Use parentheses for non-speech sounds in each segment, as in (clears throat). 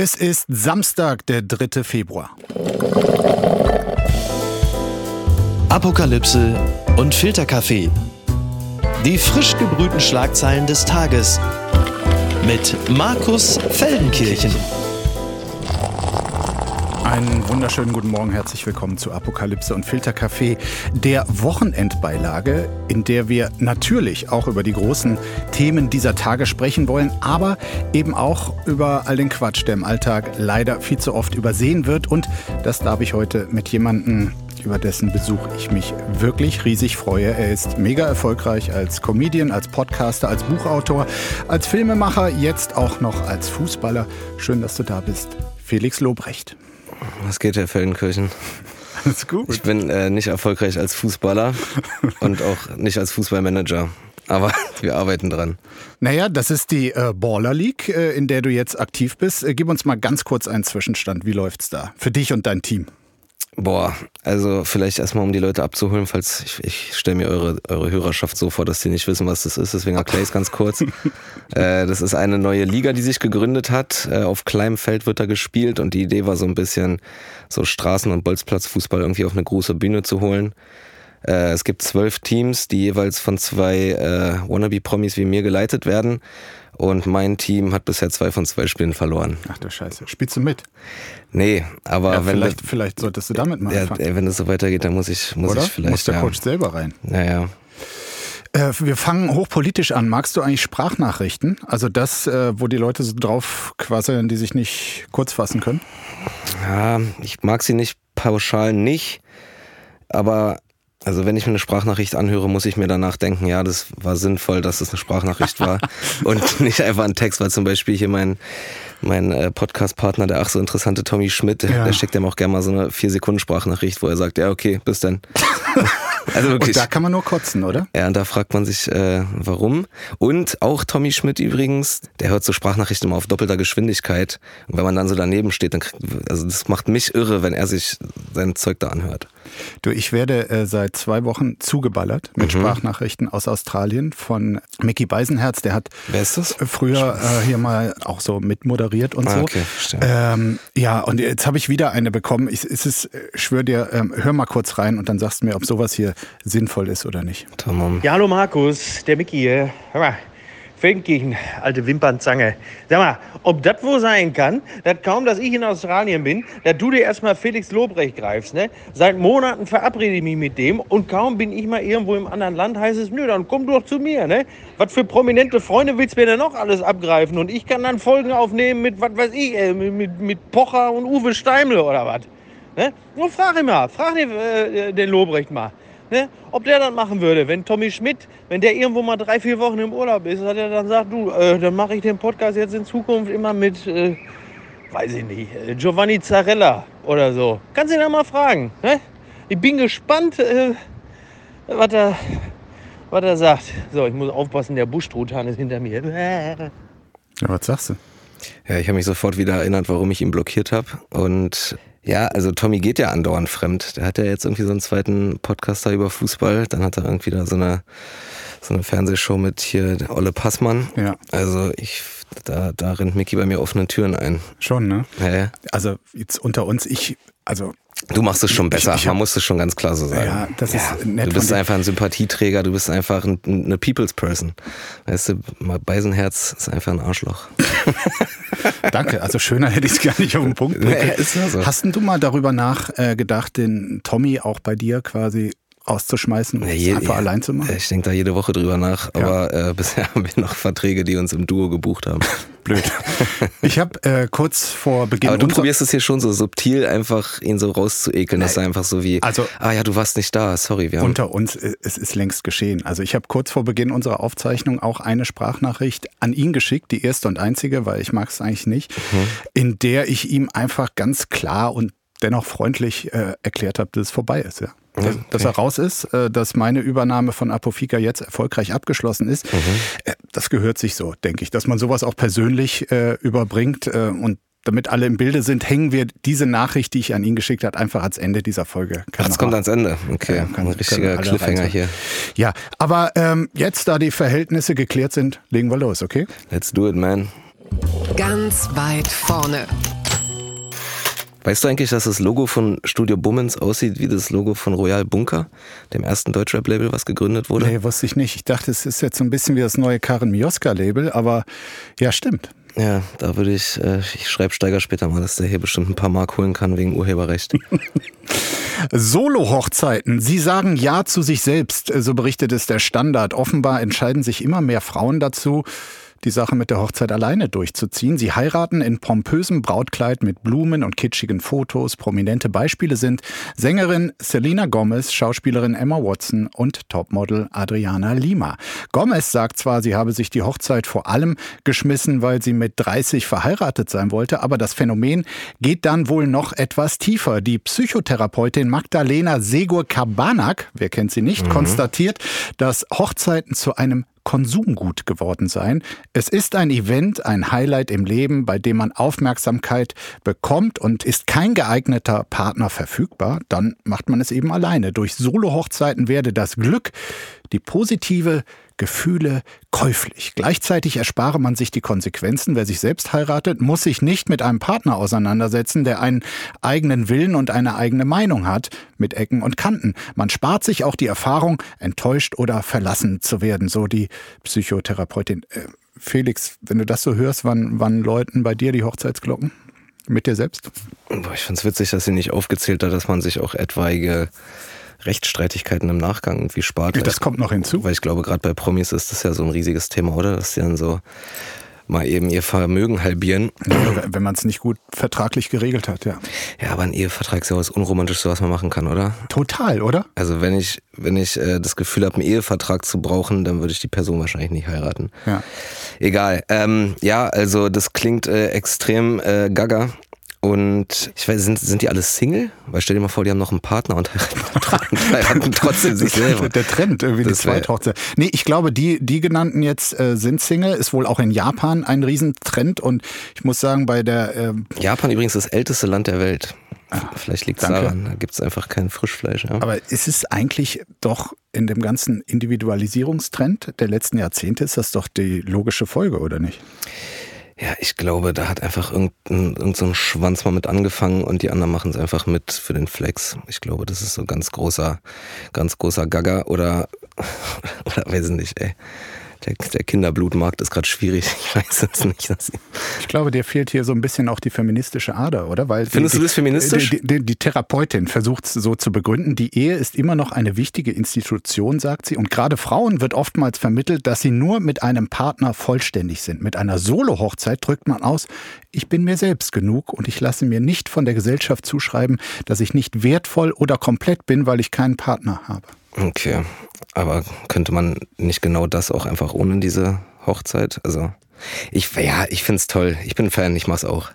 Es ist Samstag, der 3. Februar. Apokalypse und Filterkaffee. Die frisch gebrühten Schlagzeilen des Tages mit Markus Feldenkirchen. Einen wunderschönen guten Morgen, herzlich willkommen zu Apokalypse und Filterkaffee, der Wochenendbeilage, in der wir natürlich auch über die großen Themen dieser Tage sprechen wollen, aber eben auch über all den Quatsch, der im Alltag leider viel zu oft übersehen wird. Und das darf ich heute mit jemandem über dessen Besuch ich mich wirklich riesig freue. Er ist mega erfolgreich als Comedian, als Podcaster, als Buchautor, als Filmemacher, jetzt auch noch als Fußballer. Schön, dass du da bist. Felix Lobrecht. Was geht, Herr Feldenkirchen? Alles gut. Ich bin äh, nicht erfolgreich als Fußballer und auch nicht als Fußballmanager. Aber (laughs) wir arbeiten dran. Naja, das ist die äh, Baller League, äh, in der du jetzt aktiv bist. Äh, gib uns mal ganz kurz einen Zwischenstand. Wie läuft's da? Für dich und dein Team. Boah, also vielleicht erstmal, um die Leute abzuholen, falls ich, ich stelle mir eure, eure Hörerschaft so vor, dass die nicht wissen, was das ist, deswegen erkläre ich es ganz kurz. (laughs) äh, das ist eine neue Liga, die sich gegründet hat. Äh, auf kleinem Feld wird da gespielt und die Idee war so ein bisschen so Straßen- und Bolzplatzfußball irgendwie auf eine große Bühne zu holen. Äh, es gibt zwölf Teams, die jeweils von zwei äh, Wannabe-Promis wie mir geleitet werden. Und mein Team hat bisher zwei von zwei Spielen verloren. Ach du Scheiße. Spielst du mit? Nee, aber Ja, wenn vielleicht, vielleicht solltest du damit mal ja, anfangen. wenn es so weitergeht, dann muss ich, muss Oder? ich vielleicht. Muss der ja. Coach selber rein. Naja. Äh, wir fangen hochpolitisch an. Magst du eigentlich Sprachnachrichten? Also das, äh, wo die Leute so drauf quasseln, die sich nicht kurz fassen können? Ja, ich mag sie nicht pauschal nicht, aber also wenn ich mir eine Sprachnachricht anhöre, muss ich mir danach denken, ja, das war sinnvoll, dass es eine Sprachnachricht war (laughs) und nicht einfach ein Text, weil zum Beispiel hier mein, mein äh, Podcast-Partner, der ach so interessante Tommy Schmidt, der, Ja. der schickt ihm auch gerne mal so eine vier Sekunden Sprachnachricht, wo er sagt, ja, okay, bis dann. (laughs) also wirklich. Und da kann man nur kotzen, oder? Ja, und da fragt man sich, äh, warum. Und auch Tommy Schmidt übrigens, der hört so Sprachnachrichten immer auf doppelter Geschwindigkeit. Und wenn man dann so daneben steht, dann kriegt, also das macht mich irre, wenn er sich sein Zeug da anhört. Du, ich werde äh, seit zwei Wochen zugeballert mit Mhm. Sprachnachrichten aus Australien von Mickey Beisenherz. Der hat Wer ist das? äh, früher äh, hier mal auch so mitmoderiert und Ah, so. okay, ähm, ja, und jetzt habe ich wieder eine bekommen. Ich, es ist, äh, schwör dir, ähm, hör mal kurz rein und dann sagst du mir, ob sowas hier sinnvoll ist oder nicht. Tamam. Ja, hallo Markus, der Micky hier. Hör mal, Feldenkirchen, alte Wimpernzange. Sag mal, ob das wohl sein kann, dass kaum, dass ich in Australien bin, dass du dir erstmal Felix Lobrecht greifst, ne? Seit Monaten verabrede ich mich mit dem und kaum bin ich mal irgendwo im anderen Land, heißt es, nö, dann komm doch zu mir, ne? Was für prominente Freunde willst du mir denn noch alles abgreifen? Und ich kann dann Folgen aufnehmen mit, was weiß ich, äh, mit, mit Pocher und Uwe Steimle oder was? Ne? Nur frag ihn mal, frag den, äh, den Lobrecht mal. Ne? Ob der das machen würde, wenn Tommy Schmidt, wenn der irgendwo mal drei, vier Wochen im Urlaub ist, dass er dann sagt, du, äh, dann mache ich den Podcast jetzt in Zukunft immer mit, äh, weiß ich nicht, äh, Giovanni Zarella oder so. Kannst ihn ja mal fragen. Ne? Ich bin gespannt, äh, was er, was er sagt. So, ich muss aufpassen, der Buschtruthahn ist hinter mir. Ja, was sagst du? Ja, ich habe mich sofort wieder erinnert, warum ich ihn blockiert habe. Und ja, also Tommy geht ja andauernd fremd. Der hat ja jetzt irgendwie so einen zweiten Podcaster über Fußball. Dann hat er irgendwie da so eine, so eine Fernsehshow mit hier Olle Passmann. Ja. Also ich, da, da rennt Mickey bei mir offene Türen ein. Schon, ne? Ja, ja. Also jetzt unter uns, ich, also Du machst es schon besser, ich hab- man muss es schon ganz klar so sagen. Ja, das ist nett Du bist einfach ein Sympathieträger, du bist einfach ein, eine People's Person. Weißt du, Beisenherz ist einfach ein Arschloch. (laughs) Danke, also schöner hätte ich es gar nicht auf den Punkt Nee, ist ja so. Hast denn du mal darüber nachgedacht, den Tommy auch bei dir quasi rauszuschmeißen und Ja, je- einfach ja. allein zu machen? Ich denke da jede Woche drüber nach, aber äh, (laughs) bisher haben wir noch Verträge, die uns im Duo gebucht haben. (laughs) Blöd. Ich habe äh, kurz vor Beginn Aber du probierst es hier schon so subtil, einfach ihn so rauszuekeln, dass er einfach so wie, Also- ah ja, du warst nicht da, sorry, wir haben... unter uns, äh, es ist längst geschehen. Also ich habe kurz vor Beginn unserer Aufzeichnung auch eine Sprachnachricht an ihn geschickt, die erste und einzige, weil ich mag es eigentlich nicht, Mhm. in der ich ihm einfach ganz klar und dennoch freundlich äh, erklärt habe, dass es vorbei ist. Ja. Dass, dass er raus ist, äh, dass meine Übernahme von Apofika jetzt erfolgreich abgeschlossen ist. Mhm. Äh, das gehört sich so, denke ich, dass man sowas auch persönlich äh, überbringt äh, und damit alle im Bilde sind, hängen wir diese Nachricht, die ich an ihn geschickt habe, einfach ans Ende dieser Folge. Kann Ach, das kommt ans Ende. Okay, Ja, kann- ein richtiger Cliffhanger hier. Ja, aber ähm, jetzt, da die Verhältnisse geklärt sind, legen wir los, okay? Let's do it, man. Ganz weit vorne. Weißt du eigentlich, dass das Logo von Studio Bummens aussieht wie das Logo von Royal Bunker, dem ersten Deutschrap-Label, was gegründet wurde? Nee, wusste ich nicht. Ich dachte, es ist jetzt so ein bisschen wie das neue Karin Mioska-Label, aber ja, stimmt. Ja, da würde ich, äh, ich schreibe Steiger später mal, dass der hier bestimmt ein paar Mark holen kann wegen Urheberrecht. (laughs) Solo-Hochzeiten. Sie sagen Ja zu sich selbst, so berichtet es der Standard. Offenbar entscheiden sich immer mehr Frauen dazu, die Sache mit der Hochzeit alleine durchzuziehen. Sie heiraten in pompösem Brautkleid mit Blumen und kitschigen Fotos. Prominente Beispiele sind Sängerin Selena Gomez, Schauspielerin Emma Watson und Topmodel Adriana Lima. Gomez sagt zwar, sie habe sich die Hochzeit vor allem geschmissen, weil sie mit 30 verheiratet sein wollte, aber das Phänomen geht dann wohl noch etwas tiefer. Die Psychotherapeutin Magdalena Segur-Kabanak, wer kennt sie nicht, mhm. konstatiert, dass Hochzeiten zu einem Konsumgut geworden sein. Es ist ein Event, ein Highlight im Leben, bei dem man Aufmerksamkeit bekommt und ist kein geeigneter Partner verfügbar, dann macht man es eben alleine. Durch Solo-Hochzeiten werde das Glück, die positive Gefühle käuflich. Gleichzeitig erspare man sich die Konsequenzen. Wer sich selbst heiratet, muss sich nicht mit einem Partner auseinandersetzen, der einen eigenen Willen und eine eigene Meinung hat, mit Ecken und Kanten. Man spart sich auch die Erfahrung, enttäuscht oder verlassen zu werden, so die Psychotherapeutin. Äh, Felix, wenn du das so hörst, wann, wann läuten bei dir die Hochzeitsglocken? Mit dir selbst? Ich finde es witzig, dass sie nicht aufgezählt hat, dass man sich auch etwaige Rechtsstreitigkeiten im Nachgang irgendwie spart. Das ich, kommt noch hinzu. Weil ich glaube, gerade bei Promis ist das ja so ein riesiges Thema, oder? Dass sie dann so mal eben ihr Vermögen halbieren. Wenn man es nicht gut vertraglich geregelt hat, ja. Ja, aber ein Ehevertrag ist ja was Unromantischste, was man machen kann, oder? Total, oder? Also wenn ich, wenn ich äh, das Gefühl habe, einen Ehevertrag zu brauchen, dann würde ich die Person wahrscheinlich nicht heiraten. Ja. Egal. Ähm, ja, also das klingt äh, extrem äh, gaga. Und ich weiß, sind, sind die alle Single? Weil stell dir mal vor, die haben noch einen Partner und heiraten, (laughs) (laughs) trotzdem sich selber. Der Trend, irgendwie das die Zweithochzeit. Nee, ich glaube, die, die genannten jetzt äh, sind Single, ist wohl auch in Japan ein Riesentrend. Und ich muss sagen, bei der... Äh Japan übrigens das älteste Land der Welt. Ah, Vielleicht liegt es daran, da gibt es einfach kein Frischfleisch. Ja. Aber ist es eigentlich doch in dem ganzen Individualisierungstrend der letzten Jahrzehnte, ist das doch die logische Folge, oder nicht? Ja, ich glaube, da hat einfach irgendein, irgendein Schwanz mal mit angefangen und die anderen machen es einfach mit für den Flex. Ich glaube, das ist so ganz großer, ganz großer Gagger oder, (laughs) oder weiß ich nicht, ey der, der Kinderblutmarkt ist gerade schwierig. (laughs) Ich weiß es nicht. ich glaube, dir fehlt hier so ein bisschen auch die feministische Ader, oder? Weil Findest die, du das feministisch? Die, die, die Therapeutin versucht es so zu begründen. Die Ehe ist immer noch eine wichtige Institution, sagt sie. Und gerade Frauen wird oftmals vermittelt, dass sie nur mit einem Partner vollständig sind. Mit einer Solo-Hochzeit drückt man aus, ich bin mir selbst genug und ich lasse mir nicht von der Gesellschaft zuschreiben, dass ich nicht wertvoll oder komplett bin, weil ich keinen Partner habe. Okay, aber könnte man nicht genau das auch einfach ohne diese Hochzeit? Also ich, ja, ich finde es toll. Ich bin Fan, ich mach's auch.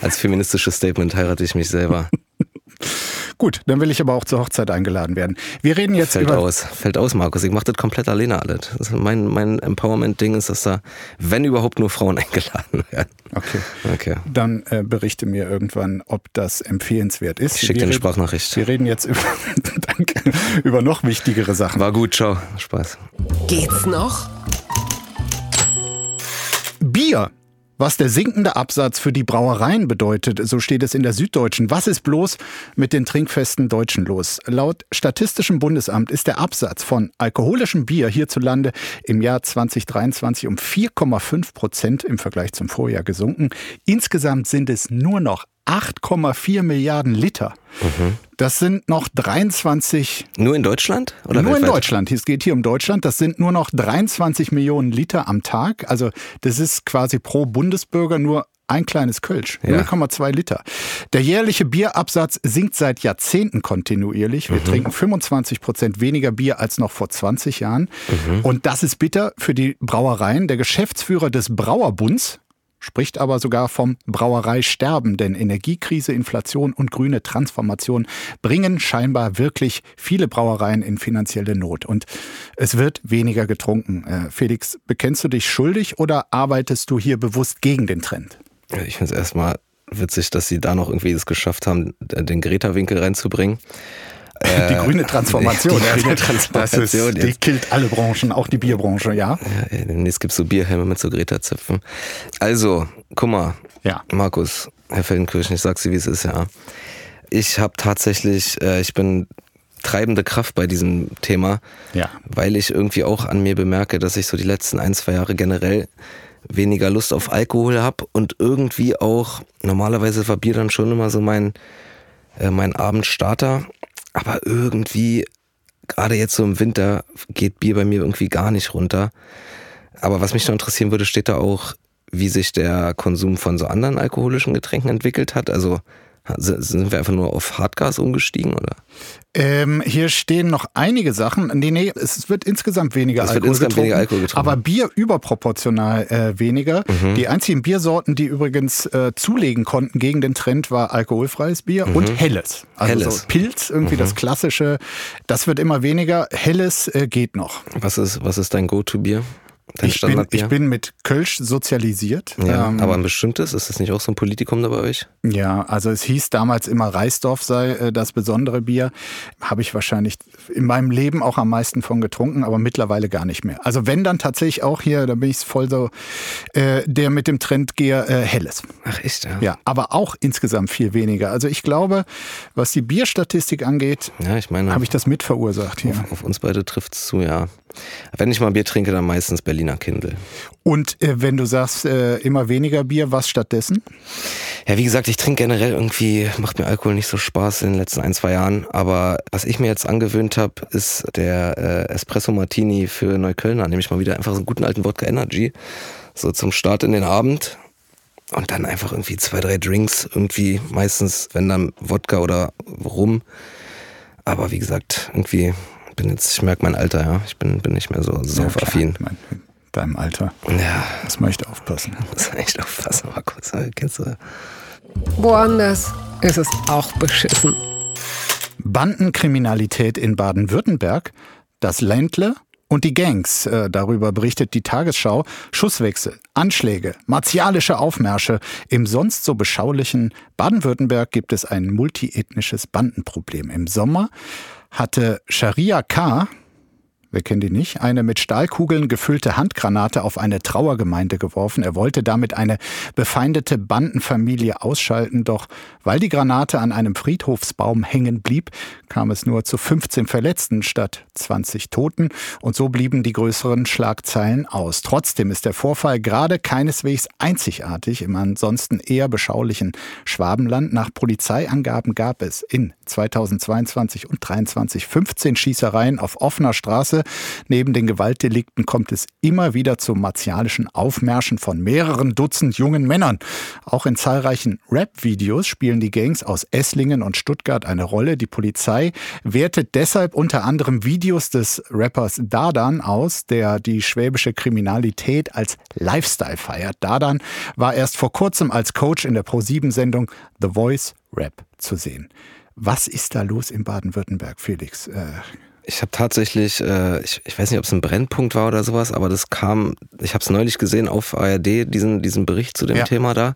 Als feministisches Statement heirate ich mich selber. (laughs) Gut, dann will ich aber auch zur Hochzeit eingeladen werden. Wir reden jetzt Fällt über... aus, fällt aus, Markus. Ich mache das komplett alleine alles. mein mein Empowerment-Ding ist, dass da, wenn überhaupt, nur Frauen (laughs) eingeladen werden. Okay. okay. Dann äh, berichte mir irgendwann, ob das empfehlenswert ist. Ich schicke dir eine Sprachnachricht. Wir reden jetzt über, danke, (laughs) über noch wichtigere Sachen. War gut, ciao. Spaß. Geht's noch? Bier was der sinkende Absatz für die Brauereien bedeutet, so steht es in der Süddeutschen. Was ist bloß mit den trinkfesten Deutschen los? Laut Statistischem Bundesamt ist der Absatz von alkoholischem Bier hierzulande im Jahr 2023 um 4,5 Prozent im Vergleich zum Vorjahr gesunken. Insgesamt sind es nur noch 8,4 Milliarden Liter. Mhm. Das sind noch 23. Nur in Deutschland? Oder nur weltweit? in Deutschland. Es geht hier um Deutschland. Das sind nur noch 23 Millionen Liter am Tag. Also das ist quasi pro Bundesbürger nur ein kleines Kölsch, ja. 0,2 Liter. Der jährliche Bierabsatz sinkt seit Jahrzehnten kontinuierlich. Wir mhm. trinken 25 Prozent weniger Bier als noch vor 20 Jahren. Mhm. Und das ist bitter für die Brauereien. Der Geschäftsführer des Brauerbunds, spricht aber sogar vom Brauereisterben, denn Energiekrise, Inflation und grüne Transformation bringen scheinbar wirklich viele Brauereien in finanzielle Not. Und es wird weniger getrunken. Äh, Felix, bekennst du dich schuldig oder arbeitest du hier bewusst gegen den Trend? Ich finde es erstmal witzig, dass sie da noch irgendwie es geschafft haben, den Greta-Winkel reinzubringen. Die grüne Transformation. (laughs) die ja, grüne Das Transformation ist, die killt alle Branchen, auch die Bierbranche, ja. Ja, es gibt so Bierhelme mit so Greta-Zöpfen. Also, guck mal, Ja. Markus, Herr Feldenkirchen, ich sag's dir, wie es ist, ja. Ich habe tatsächlich, äh, ich bin treibende Kraft bei diesem Thema, Ja. weil ich irgendwie auch an mir bemerke, dass ich so die letzten ein, zwei Jahre generell weniger Lust auf Alkohol habe und irgendwie auch, normalerweise war Bier dann schon immer so mein, äh, mein Abendstarter, aber irgendwie, gerade jetzt so im Winter, geht Bier bei mir irgendwie gar nicht runter. Aber was mich noch interessieren würde, steht da auch, wie sich der Konsum von so anderen alkoholischen Getränken entwickelt hat. Also sind wir einfach nur auf Hartgas umgestiegen oder? Ähm, hier stehen noch einige Sachen. Nee, nee, es wird insgesamt weniger Es wird Alkohol insgesamt getrunken, weniger Alkohol getrunken. Aber Bier überproportional äh, weniger. Mhm. Die einzigen Biersorten, die übrigens äh, zulegen konnten gegen den Trend, war alkoholfreies Bier und Helles. Also Mhm. Helles. Mhm. So Pilz, irgendwie das klassische. Das wird immer weniger. Helles äh, geht noch. Was ist, was ist dein Go-To-Bier? Dein Ich bin, ich bin mit Kölsch sozialisiert. ja, Ähm, aber ein bestimmtes? Ist das nicht auch so ein Politikum da bei euch? Ja, also es hieß damals immer, Reisdorf sei äh, das besondere Bier. Habe ich wahrscheinlich in meinem Leben auch am meisten von getrunken, aber mittlerweile gar nicht mehr. Also wenn dann tatsächlich auch hier, da bin ich voll so, äh, der mit dem Trend gehe, äh, Helles. Ach echt, ja. Ja, aber auch insgesamt viel weniger. Also ich glaube, was die Bierstatistik angeht, Ja, ich meine, habe ich das mit verursacht hier. auf, auf uns beide trifft's zu, ja. Wenn ich mal Bier trinke, dann meistens Berliner Kindle. Und äh, wenn du sagst, äh, immer weniger Bier, was stattdessen? Ja, wie gesagt, ich trinke generell irgendwie, macht mir Alkohol nicht so Spaß in den letzten ein, zwei Jahren. Aber was ich mir jetzt angewöhnt habe, ist der äh, Espresso Martini für Neuköllner. Nehme ich mal wieder einfach so einen guten alten Wodka Energy. So zum Start in den Abend. Und dann einfach irgendwie zwei, drei Drinks. Irgendwie meistens, wenn dann Wodka oder Rum. Aber wie gesagt, irgendwie bin jetzt, ich merke mein Alter, ja. Ich bin, bin nicht mehr so saufaffin. Ja, deinem Alter. Ja, Das möchte aufpassen. muss echt aufpassen, Markus. Kennst du? Woanders ist es auch beschissen. Bandenkriminalität in Baden-Württemberg, das Ländle und die Gangs. Äh, darüber berichtet die Tagesschau. Schusswechsel, Anschläge, martialische Aufmärsche. Im sonst so beschaulichen Baden-Württemberg gibt es ein multiethnisches Bandenproblem. Im Sommer hatte Sharia K., wir kennen die nicht, eine mit Stahlkugeln gefüllte Handgranate auf eine Trauergemeinde geworfen. Er wollte damit eine befeindete Bandenfamilie ausschalten, doch weil die Granate an einem Friedhofsbaum hängen blieb, kam es nur zu 15 Verletzten statt 20 Toten und so blieben die größeren Schlagzeilen aus. Trotzdem ist der Vorfall gerade keineswegs einzigartig im ansonsten eher beschaulichen Schwabenland. Nach Polizeiangaben gab es in 2022 und 2023 15 Schießereien auf offener Straße. Neben den Gewaltdelikten kommt es immer wieder zu martialischen Aufmärschen von mehreren Dutzend jungen Männern. Auch in zahlreichen Rap-Videos spielen die Gangs aus Esslingen und Stuttgart eine Rolle. Die Polizei wertet deshalb unter anderem Videos des Rappers Dardan aus, der die schwäbische Kriminalität als Lifestyle feiert. Dardan war erst vor kurzem als Coach in der Pro7-Sendung The Voice Rap zu sehen. Was ist da los in Baden-Württemberg, Felix? Äh, Ich habe tatsächlich, äh, ich, ich weiß nicht, ob es ein Brennpunkt war oder sowas, aber das kam, ich habe es neulich gesehen auf ARD, diesen, diesen Bericht zu dem Ja. Thema da.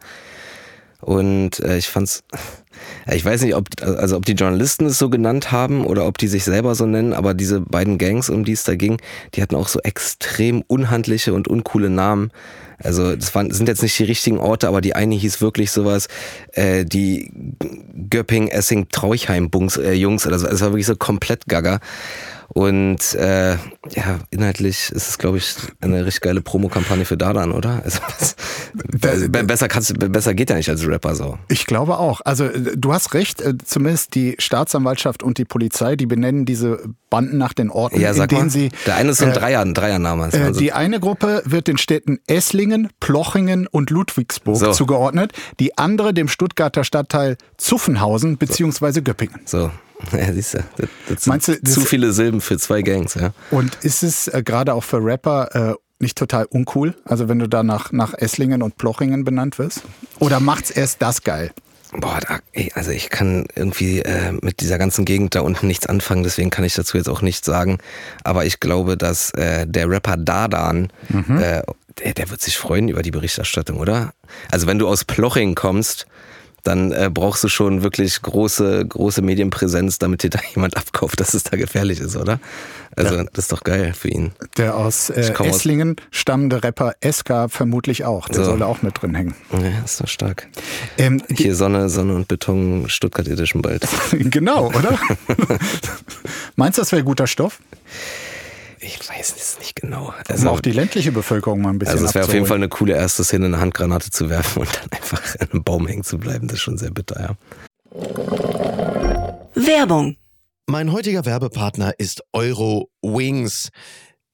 Und äh, ich fand's, (laughs) ich weiß nicht, ob, also ob die Journalisten es so genannt haben oder ob die sich selber so nennen, aber diese beiden Gangs, um die es da ging, die hatten auch so extrem unhandliche und uncoole Namen. Also das waren, sind jetzt nicht die richtigen Orte, aber die eine hieß wirklich sowas, äh, die Göpping, Essing, Trauchheim Bungs, äh, Jungs oder so. Es war wirklich so komplett gaga. Und äh, ja, inhaltlich ist es, glaube ich, eine richtig geile Promokampagne für Dardan, oder? Also, also, be- besser kannst besser geht ja nicht als Rapper so. Ich glaube auch. Also äh, du hast recht, äh, zumindest die Staatsanwaltschaft und die Polizei, die benennen diese Banden nach den Orten, Ja, in denen mal. sie Der eine ist so ein äh, Dreier, ein Dreiername. Äh, Also, Die eine Gruppe wird den Städten Esslingen, Plochingen und Ludwigsburg So. zugeordnet, die andere dem Stuttgarter Stadtteil Zuffenhausen bzw. Göppingen. so, (laughs) ja, siehst du, das, das sind Meinst du, das- zu viele Silben für zwei Gangs, ja. Und ist es äh, gerade auch für Rapper äh, nicht total uncool, also wenn du da nach, nach Esslingen und Plochingen benannt wirst? Oder macht's erst das geil? Boah, da, ey, also ich kann irgendwie äh, mit dieser ganzen Gegend da unten nichts anfangen, deswegen kann ich dazu jetzt auch nichts sagen. Aber ich glaube, dass äh, der Rapper Dardan, Mhm. äh, der, der wird sich freuen über die Berichterstattung, oder? Also wenn du aus Ploching kommst, dann äh, brauchst du schon wirklich große, große Medienpräsenz, damit dir da (laughs) jemand abkauft, dass es da gefährlich ist, oder? Also ja. das ist doch geil für ihn. Der aus äh, Esslingen aus stammende Rapper Eska vermutlich auch. Der so. soll auch mit drin hängen. Ja, ist doch stark. Ähm, Hier Sonne, Sonne und Beton, Stuttgart Edition bald. (laughs) genau, oder? (laughs) Meinst du, das wäre guter Stoff? Ich weiß es nicht genau. Also, um auch die ländliche Bevölkerung mal ein bisschen Also es wäre auf jeden Fall eine coole erste Szene, eine Handgranate zu werfen und dann einfach an einem Baum hängen zu bleiben. Das ist schon sehr bitter, ja. Werbung. Mein heutiger Werbepartner ist Euro Wings.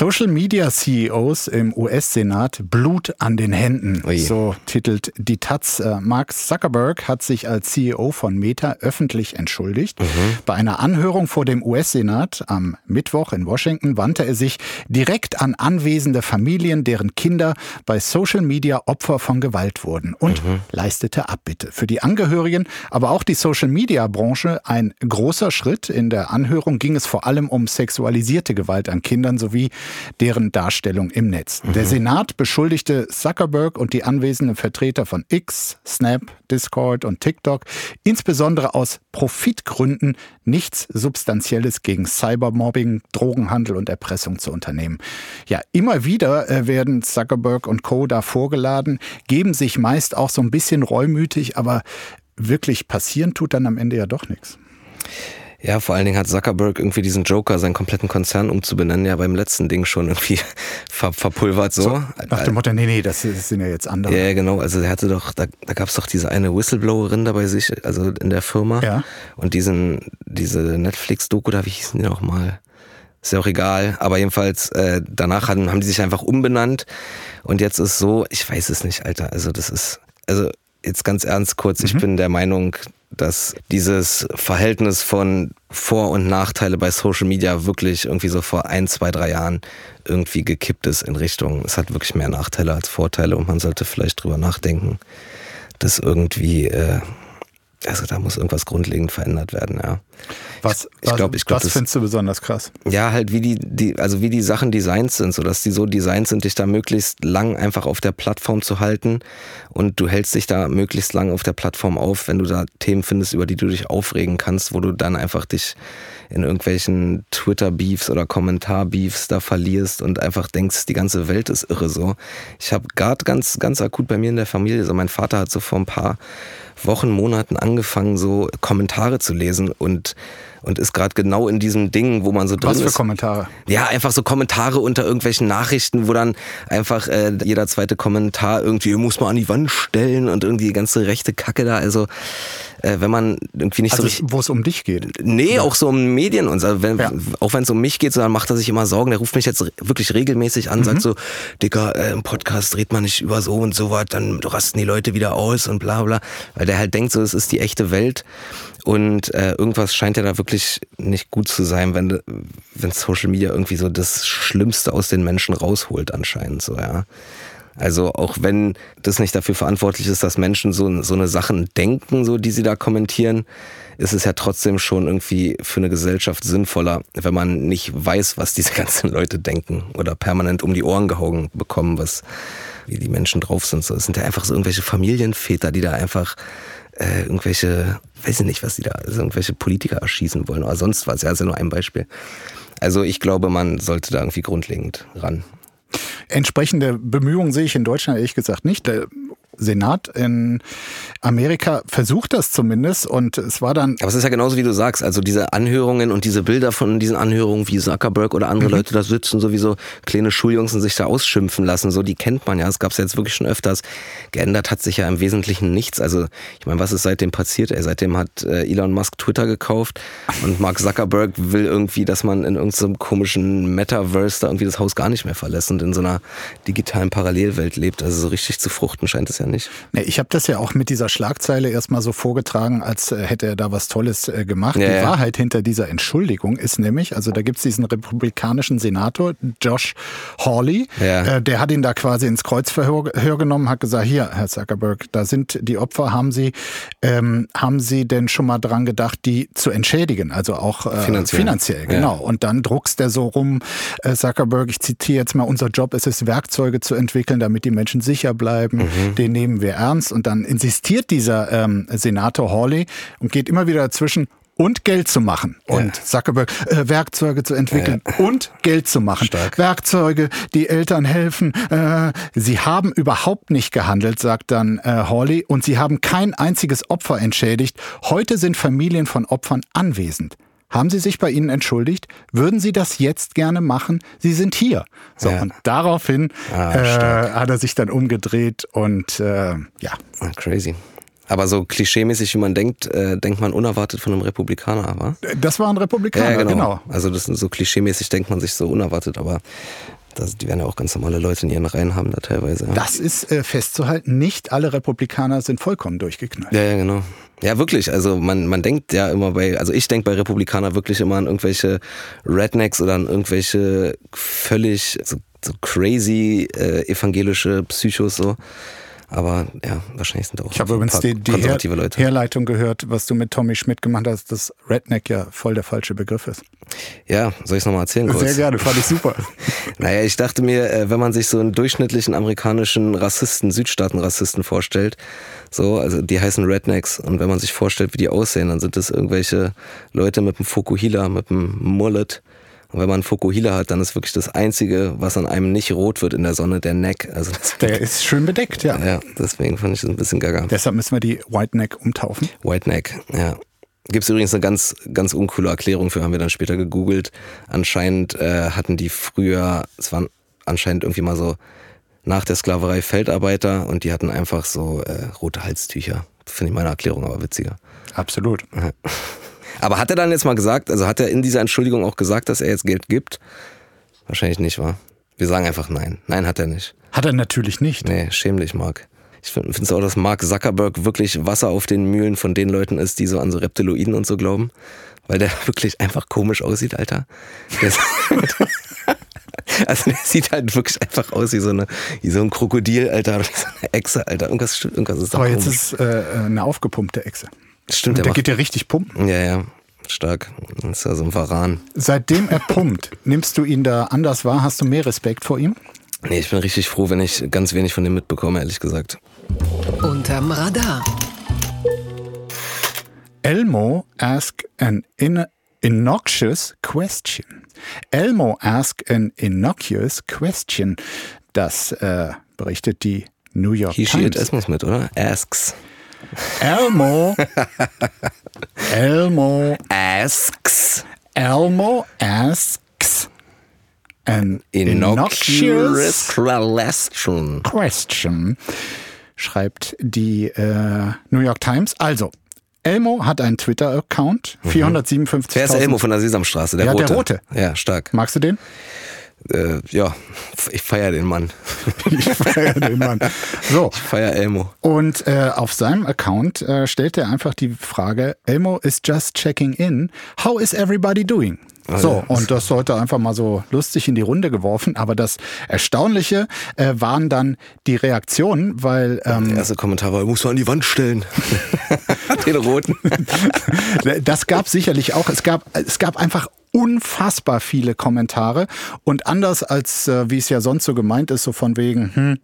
Social Media CEOs im US-Senat Blut an den Händen. Oje. So titelt die Taz. Äh, Mark Zuckerberg hat sich als CEO von Meta öffentlich entschuldigt. Mhm. Bei einer Anhörung vor dem US-Senat am Mittwoch in Washington wandte er sich direkt an anwesende Familien, deren Kinder bei Social Media Opfer von Gewalt wurden und mhm. leistete Abbitte. Für die Angehörigen, aber auch die Social Media Branche ein großer Schritt. In der Anhörung ging es vor allem um sexualisierte Gewalt an Kindern sowie deren Darstellung im Netz. Mhm. Der Senat beschuldigte Zuckerberg und die anwesenden Vertreter von X, Snap, Discord und TikTok insbesondere aus Profitgründen nichts Substanzielles gegen Cybermobbing, Drogenhandel und Erpressung zu unternehmen. Ja, immer wieder äh, werden Zuckerberg und Co. da vorgeladen, geben sich meist auch so ein bisschen reumütig, aber wirklich passieren tut dann am Ende ja doch nichts. Ja, vor allen Dingen hat Zuckerberg irgendwie diesen Joker, seinen kompletten Konzern umzubenennen, ja beim letzten Ding schon irgendwie (laughs) ver verpulvert so. so. Nach dem Motto, nee, nee, das, sind ja jetzt andere. Ja, genau. Also er hatte doch, da, da gab es doch diese eine Whistleblowerin da bei sich, also in der Firma. Ja. Und diesen, diese Netflix-Doku, da wie hießen die noch mal? Ist ja auch egal, aber jedenfalls äh, danach haben, haben die sich einfach umbenannt und jetzt ist so, ich weiß es nicht, Alter, also das ist, also jetzt ganz ernst kurz, mhm. ich bin der Meinung, dass dieses Verhältnis von Vor- und Nachteile bei Social Media wirklich irgendwie so vor ein, zwei, drei Jahren irgendwie gekippt ist in Richtung, es hat wirklich mehr Nachteile als Vorteile und man sollte vielleicht drüber nachdenken, das irgendwie äh, also da muss irgendwas grundlegend verändert werden, ja. Was, ich, ich glaub, ich glaub, was findest du besonders krass? Ja, halt wie die, die, also wie die Sachen designt sind, so dass die so designt sind, dich da möglichst lang einfach auf der Plattform zu halten und du hältst dich da möglichst lang auf der Plattform auf, wenn du da Themen findest, über die du dich aufregen kannst, wo du dann einfach dich in irgendwelchen Twitter-Beefs oder Kommentar-Beefs da verlierst und einfach denkst, die ganze Welt ist irre so. Ich habe gerade ganz, ganz akut bei mir in der Familie, so mein Vater hat so vor ein paar Wochen, Monaten angefangen, so Kommentare zu lesen und und ist gerade genau in diesem Ding, wo man so drin Was für ist. Kommentare? Ja, einfach so Kommentare unter irgendwelchen Nachrichten, wo dann einfach äh, jeder zweite Kommentar irgendwie muss man an die Wand stellen und irgendwie die ganze rechte Kacke da. Also äh, wenn man irgendwie nicht Also so es- wo es um dich geht. Nee, auch so um Medien und so. Wenn, Ja. Auch wenn es um mich geht, so, dann macht er sich immer Sorgen. Der ruft mich jetzt wirklich regelmäßig an, Mhm. sagt so, Dicker, äh, im Podcast dreht man nicht über so und so was, dann rasten die Leute wieder aus und bla bla. Weil der halt denkt, so, es ist die echte Welt. Und äh, irgendwas scheint ja da wirklich nicht gut zu sein, wenn, wenn Social Media irgendwie so das Schlimmste aus den Menschen rausholt anscheinend. So, ja. Also auch wenn das nicht dafür verantwortlich ist, dass Menschen so, so eine Sachen denken, so die sie da kommentieren, ist es ja trotzdem schon irgendwie für eine Gesellschaft sinnvoller, wenn man nicht weiß, was diese (laughs) ganzen Leute denken oder permanent um die Ohren gehauen bekommen, was wie die Menschen drauf sind. So, es sind ja einfach so irgendwelche Familienväter, die da einfach äh, irgendwelche, weiß ich nicht, was die da, also irgendwelche Politiker erschießen wollen oder sonst was. Ja, ist ja nur ein Beispiel. Also ich glaube, man sollte da irgendwie grundlegend ran. Entsprechende Bemühungen sehe ich in Deutschland ehrlich gesagt nicht. Der Senat in Amerika versucht das zumindest und es war dann Aber es ist ja genauso wie du sagst, also diese Anhörungen und diese Bilder von diesen Anhörungen, wie Zuckerberg oder andere Leute da sitzen, sowieso kleine Schuljungs und sich da ausschimpfen lassen, so die kennt man ja. Es gab es jetzt wirklich schon öfters. Geändert hat sich ja im Wesentlichen nichts. Also ich meine, was ist seitdem passiert? Ey, seitdem hat äh, Elon Musk Twitter gekauft und Mark Zuckerberg will irgendwie, dass man in irgendeinem komischen Metaverse da irgendwie das Haus gar nicht mehr verlässt und in so einer digitalen Parallelwelt lebt. Also so richtig zu fruchten scheint es ja nicht. Nee, ich habe das ja auch mit dieser Schlagzeile erstmal so vorgetragen, als äh, hätte er da was Tolles äh, gemacht. Ja, Die ja. Wahrheit hinter dieser Entschuldigung ist nämlich, also da gibt's diesen republikanischen Senator, Josh Hawley, Ja. äh, der hat ihn da quasi ins Kreuzverhör Hör genommen, hat gesagt, hier, Herr Zuckerberg, da sind die Opfer, haben Sie, ähm, haben Sie denn schon mal dran gedacht, die zu entschädigen? Also auch äh, Finanziell. finanziell genau. Und dann druckst der so rum, äh, Zuckerberg, ich zitiere jetzt mal, unser Job ist es, Werkzeuge zu entwickeln, damit die Menschen sicher bleiben. Den nehmen wir ernst. Und dann insistiert dieser ähm, Senator Hawley und geht immer wieder dazwischen, und Geld zu machen. Und Zuckerberg, äh, Werkzeuge zu entwickeln und Geld zu machen. Werkzeuge, die Eltern helfen. Äh, sie haben überhaupt nicht gehandelt, sagt dann äh, Hawley, und sie haben kein einziges Opfer entschädigt. Heute sind Familien von Opfern anwesend. Haben Sie sich bei Ihnen entschuldigt? Würden Sie das jetzt gerne machen? Sie sind hier. So, Ja. und daraufhin Ah, äh, hat er sich dann umgedreht und äh, ja. Ah, Crazy. Aber so klischeemäßig, wie man denkt, äh, denkt man unerwartet von einem Republikaner, wa? Das war ein Republikaner, genau. Also das ist so klischeemäßig denkt man sich so unerwartet, aber das, die werden ja auch ganz normale Leute in ihren Reihen haben da teilweise. Ja, Das ist äh, festzuhalten. Nicht alle Republikaner sind vollkommen durchgeknallt. ja, ja genau. Ja, wirklich. Also man, man denkt ja immer bei, also ich denke bei Republikaner wirklich immer an irgendwelche Rednecks oder an irgendwelche völlig so, so crazy äh, evangelische Psychos so. Aber ja, wahrscheinlich sind auch Ich habe übrigens die, die Her konservative Leute. Herleitung gehört, was du mit Tommy Schmidt gemacht hast, dass Redneck ja voll der falsche Begriff ist. Ja, soll ich es nochmal erzählen kurz? Sehr gerne, fand ich super. (laughs) Naja, ich dachte mir, äh, wenn man sich so einen durchschnittlichen amerikanischen Rassisten, Südstaaten-Rassisten vorstellt, so, also die heißen Rednecks, und wenn man sich vorstellt, wie die aussehen, dann sind das irgendwelche Leute mit einem Fukuhila, mit einem Mullet. Und wenn man einen Fukuhila hat, dann ist wirklich das Einzige, was an einem nicht rot wird in der Sonne, der Neck. Also Der ist schön bedeckt, ja. ja, deswegen fand ich das ein bisschen gaga. Deshalb müssen wir die White Neck umtaufen. White Neck, ja. Gibt es übrigens eine ganz, ganz uncoole Erklärung für, haben wir dann später gegoogelt. Anscheinend äh, hatten die früher, es waren anscheinend irgendwie mal so nach der Sklaverei Feldarbeiter und die hatten einfach so äh, rote Halstücher. Finde ich meine Erklärung aber witziger. Absolut. Aber hat er dann jetzt mal gesagt, also hat er in dieser Entschuldigung auch gesagt, dass er jetzt Geld gibt? Wahrscheinlich nicht, wa? Wir sagen einfach nein. Nein, hat er nicht. Hat er natürlich nicht. Nee, schäm dich, Mark. Ich finde es auch, dass Mark Zuckerberg wirklich Wasser auf den Mühlen von den Leuten ist, die so an so Reptiloiden und so glauben. Weil der (laughs) wirklich einfach komisch aussieht, Alter. (laughs) Also der sieht halt wirklich einfach aus wie so, eine, wie so ein Krokodil, Alter, oder wie so eine Echse, Alter. Irgendwas, stimmt- irgendwas ist da Aber jetzt komisch. ist äh, eine aufgepumpte Echse. Stimmt, Der der, geht ja richtig pumpen. Ja, ja, stark. Das ist ja so ein Varan. Seitdem er pumpt, (laughs) nimmst du ihn da anders wahr? Hast du mehr Respekt vor ihm? Nee, ich bin richtig froh, wenn ich ganz wenig von dem mitbekomme, ehrlich gesagt. Unterm Radar. Elmo asked an in innocuous question. Elmo asked an innocuous question. Das äh, berichtet die New York it, Times. es muss mit, oder? Asks. Elmo. (laughs) Elmo. Asks Elmo asks an innocuous question. question, schreibt die äh, New York Times. Also, Elmo hat einen Twitter-Account, 457.000. Wer ist Elmo von der Sesamstraße? Der Ja, Rote. der Rote. Ja, stark. Magst du den? Äh, ja, ich feier den Mann. (laughs) Ich feiere den Mann. So, Feier Elmo. und äh, auf seinem Account äh, stellt er einfach die Frage, Elmo is just checking in, how is everybody doing? So, und das sollte einfach mal so lustig in die Runde geworfen. Aber das Erstaunliche äh, waren dann die Reaktionen, weil ähm, Der erste Kommentar war, muss man an die Wand stellen. (laughs) den Roten. (laughs) Das gab sicherlich auch. Es gab, es gab einfach unfassbar viele Kommentare und anders als äh, wie es ja sonst so gemeint ist, so von wegen, hm,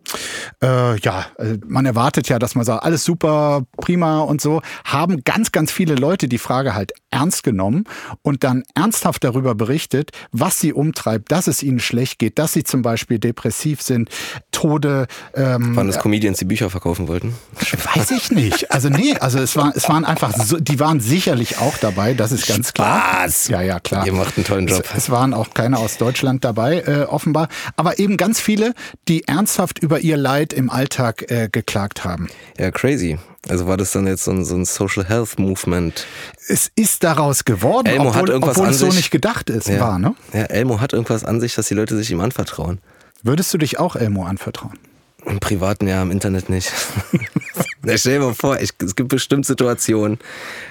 äh, ja, äh, man erwartet ja, dass man sagt, alles super, prima und so, haben ganz, ganz viele Leute die Frage halt ernst genommen und dann ernsthaft darüber berichtet, was sie umtreibt, dass es ihnen schlecht geht, dass sie zum Beispiel depressiv sind, Tode, ähm, Waren das Comedians, die Bücher verkaufen wollten? Weiß ich nicht. Also nee, also es war, es waren einfach, so, die waren sicherlich auch dabei, das ist ganz klar. Spaß! Ja, ja, klar. Ihr macht einen tollen Job. Es, es waren auch keine aus Deutschland dabei, äh, offenbar. Aber eben ganz viele, die ernsthaft über ihr Leid im Alltag äh, geklagt haben. Ja, crazy. Also war das dann jetzt so ein, so ein Social Health Movement? Es ist daraus geworden, Elmo obwohl, hat irgendwas obwohl an es so sich. nicht gedacht ist, Ja. war, ne? Ja, Elmo hat irgendwas an sich, dass die Leute sich ihm anvertrauen. Würdest du dich auch Elmo anvertrauen? Im privaten ja, im Internet nicht. (laughs) Na, stell dir mal vor, ich, es gibt bestimmt Situationen,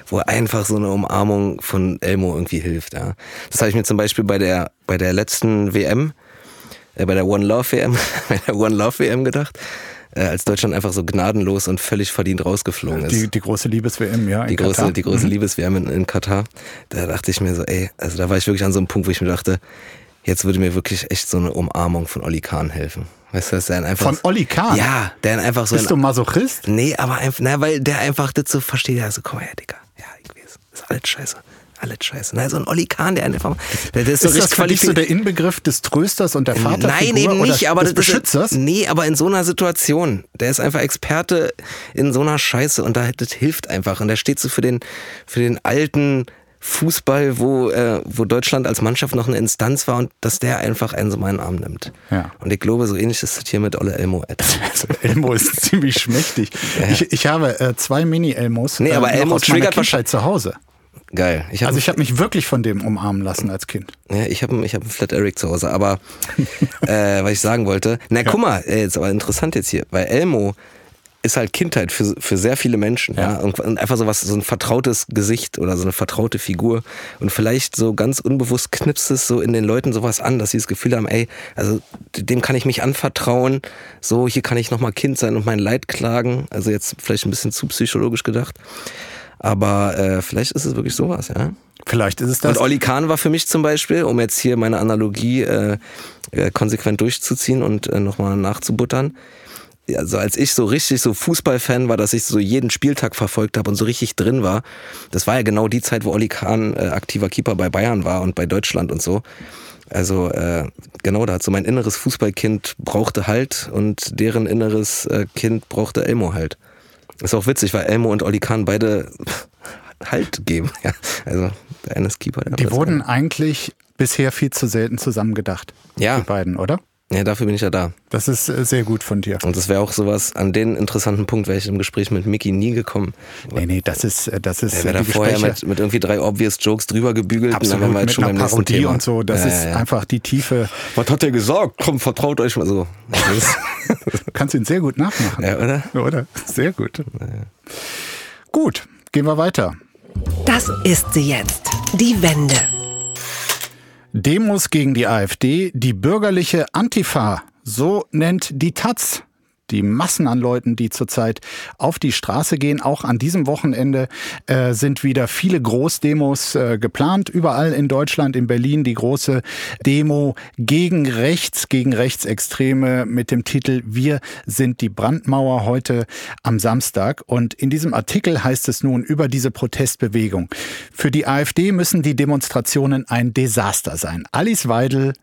wo einfach so eine Umarmung von Elmo irgendwie hilft. Ja. Das habe ich mir zum Beispiel bei der, bei der letzten WM, äh, bei der One Love WM, (laughs) bei der One Love WM gedacht, äh, als Deutschland einfach so gnadenlos und völlig verdient rausgeflogen ist. Die, die große Liebes-WM, ja. in die große, Katar. die große Liebes-WM in, in Katar. Da dachte ich mir so, ey, also da war ich wirklich an so einem Punkt, wo ich mir dachte, jetzt würde mir wirklich echt so eine Umarmung von Olli Kahn helfen. Weißt du, dass der einfach. Von Olli Kahn? Ja, der einfach so. Bist du Masochist? nee, aber einfach, na, weil der einfach das so versteht. Also, komm her, Digga. Ja, ich weiß. Ist alles scheiße. Alles scheiße. Na, so ein Olli Kahn, der einfach. Der, der ist so Ist das für dich so der Inbegriff des Trösters und der Vaterfigur? Nein, eben nicht, aber des das Beschützers? Nee, aber in so einer Situation. Der ist einfach Experte in so einer Scheiße und da, das hilft einfach. Und der steht so für den, für den alten Fußball, wo, äh, wo Deutschland als Mannschaft noch eine Instanz war und dass der einfach einen so meinen Arm nimmt. Ja. Und ich glaube, so ähnlich ist das hier mit Olle Elmo. (laughs) Alter. Elmo ist (laughs) ziemlich schmächtig. Ich, ich habe äh, zwei Mini-Elmos Nee, aber äh, Elmo triggert Kindheit zu Hause. Geil. Ich Also ich habe mich wirklich von dem umarmen lassen als Kind. Ja, ich habe ich hab einen Flat Eric zu Hause, aber (laughs) äh, was ich sagen wollte, na guck mal, äh, jetzt aber interessant jetzt hier, weil Elmo ist halt Kindheit für, für sehr viele Menschen, ja, Ja. Und, einfach so was, so ein vertrautes Gesicht oder so eine vertraute Figur und vielleicht so ganz unbewusst knipst es so in den Leuten sowas an, dass sie das Gefühl haben, ey, also dem kann ich mich anvertrauen, so hier kann ich nochmal Kind sein und mein Leid klagen, also jetzt vielleicht ein bisschen zu psychologisch gedacht, aber äh, vielleicht ist es wirklich sowas, ja. Vielleicht ist es das. Und Olli Kahn war für mich zum Beispiel, um jetzt hier meine Analogie äh, äh, konsequent durchzuziehen und äh, nochmal nachzubuttern. Also als ich so richtig so Fußballfan war, dass ich so jeden Spieltag verfolgt habe und so richtig drin war, das war ja genau die Zeit, wo Olli Kahn äh, aktiver Keeper bei Bayern war und bei Deutschland und so. Also äh, genau, da hat so mein inneres Fußballkind brauchte Halt und deren inneres äh, Kind brauchte Elmo halt. Ist auch witzig, weil Elmo und Olli Kahn beide (laughs) Halt geben. (laughs) Ja, also der eine ist Keeper, der die andere wurden eigentlich bisher viel zu selten zusammengedacht. Ja. Die beiden, oder? Ja, dafür bin ich ja da. Das ist äh, sehr gut von dir. Und das wäre auch sowas, an den interessanten Punkt wäre ich im Gespräch mit Mickey nie gekommen. Nee, nee, das ist, äh, das ist Er äh, wäre da vorher mit, mit irgendwie drei obvious Jokes drüber gebügelt und dann Absolut, wären wir jetzt mit schon beim einer nächsten Parodie Thema. und so. Das Ja, ist ja, ja. einfach die Tiefe. Was hat er gesagt? Komm, vertraut euch mal so. Du (laughs) kannst ihn sehr gut nachmachen. ja, oder? Oder? Sehr gut. Gut, gehen wir weiter. Das ist sie jetzt. Die Wende. Demos gegen die AfD, die bürgerliche Antifa, so nennt die Taz die Massen an Leuten, die zurzeit auf die Straße gehen. Auch an diesem Wochenende äh, sind wieder viele Großdemos äh, geplant. Überall in Deutschland, in Berlin, die große Demo gegen rechts, gegen Rechtsextreme mit dem Titel Wir sind die Brandmauer heute am Samstag. Und in diesem Artikel heißt es nun über diese Protestbewegung. Für die AfD müssen die Demonstrationen ein Desaster sein. Alice Weidel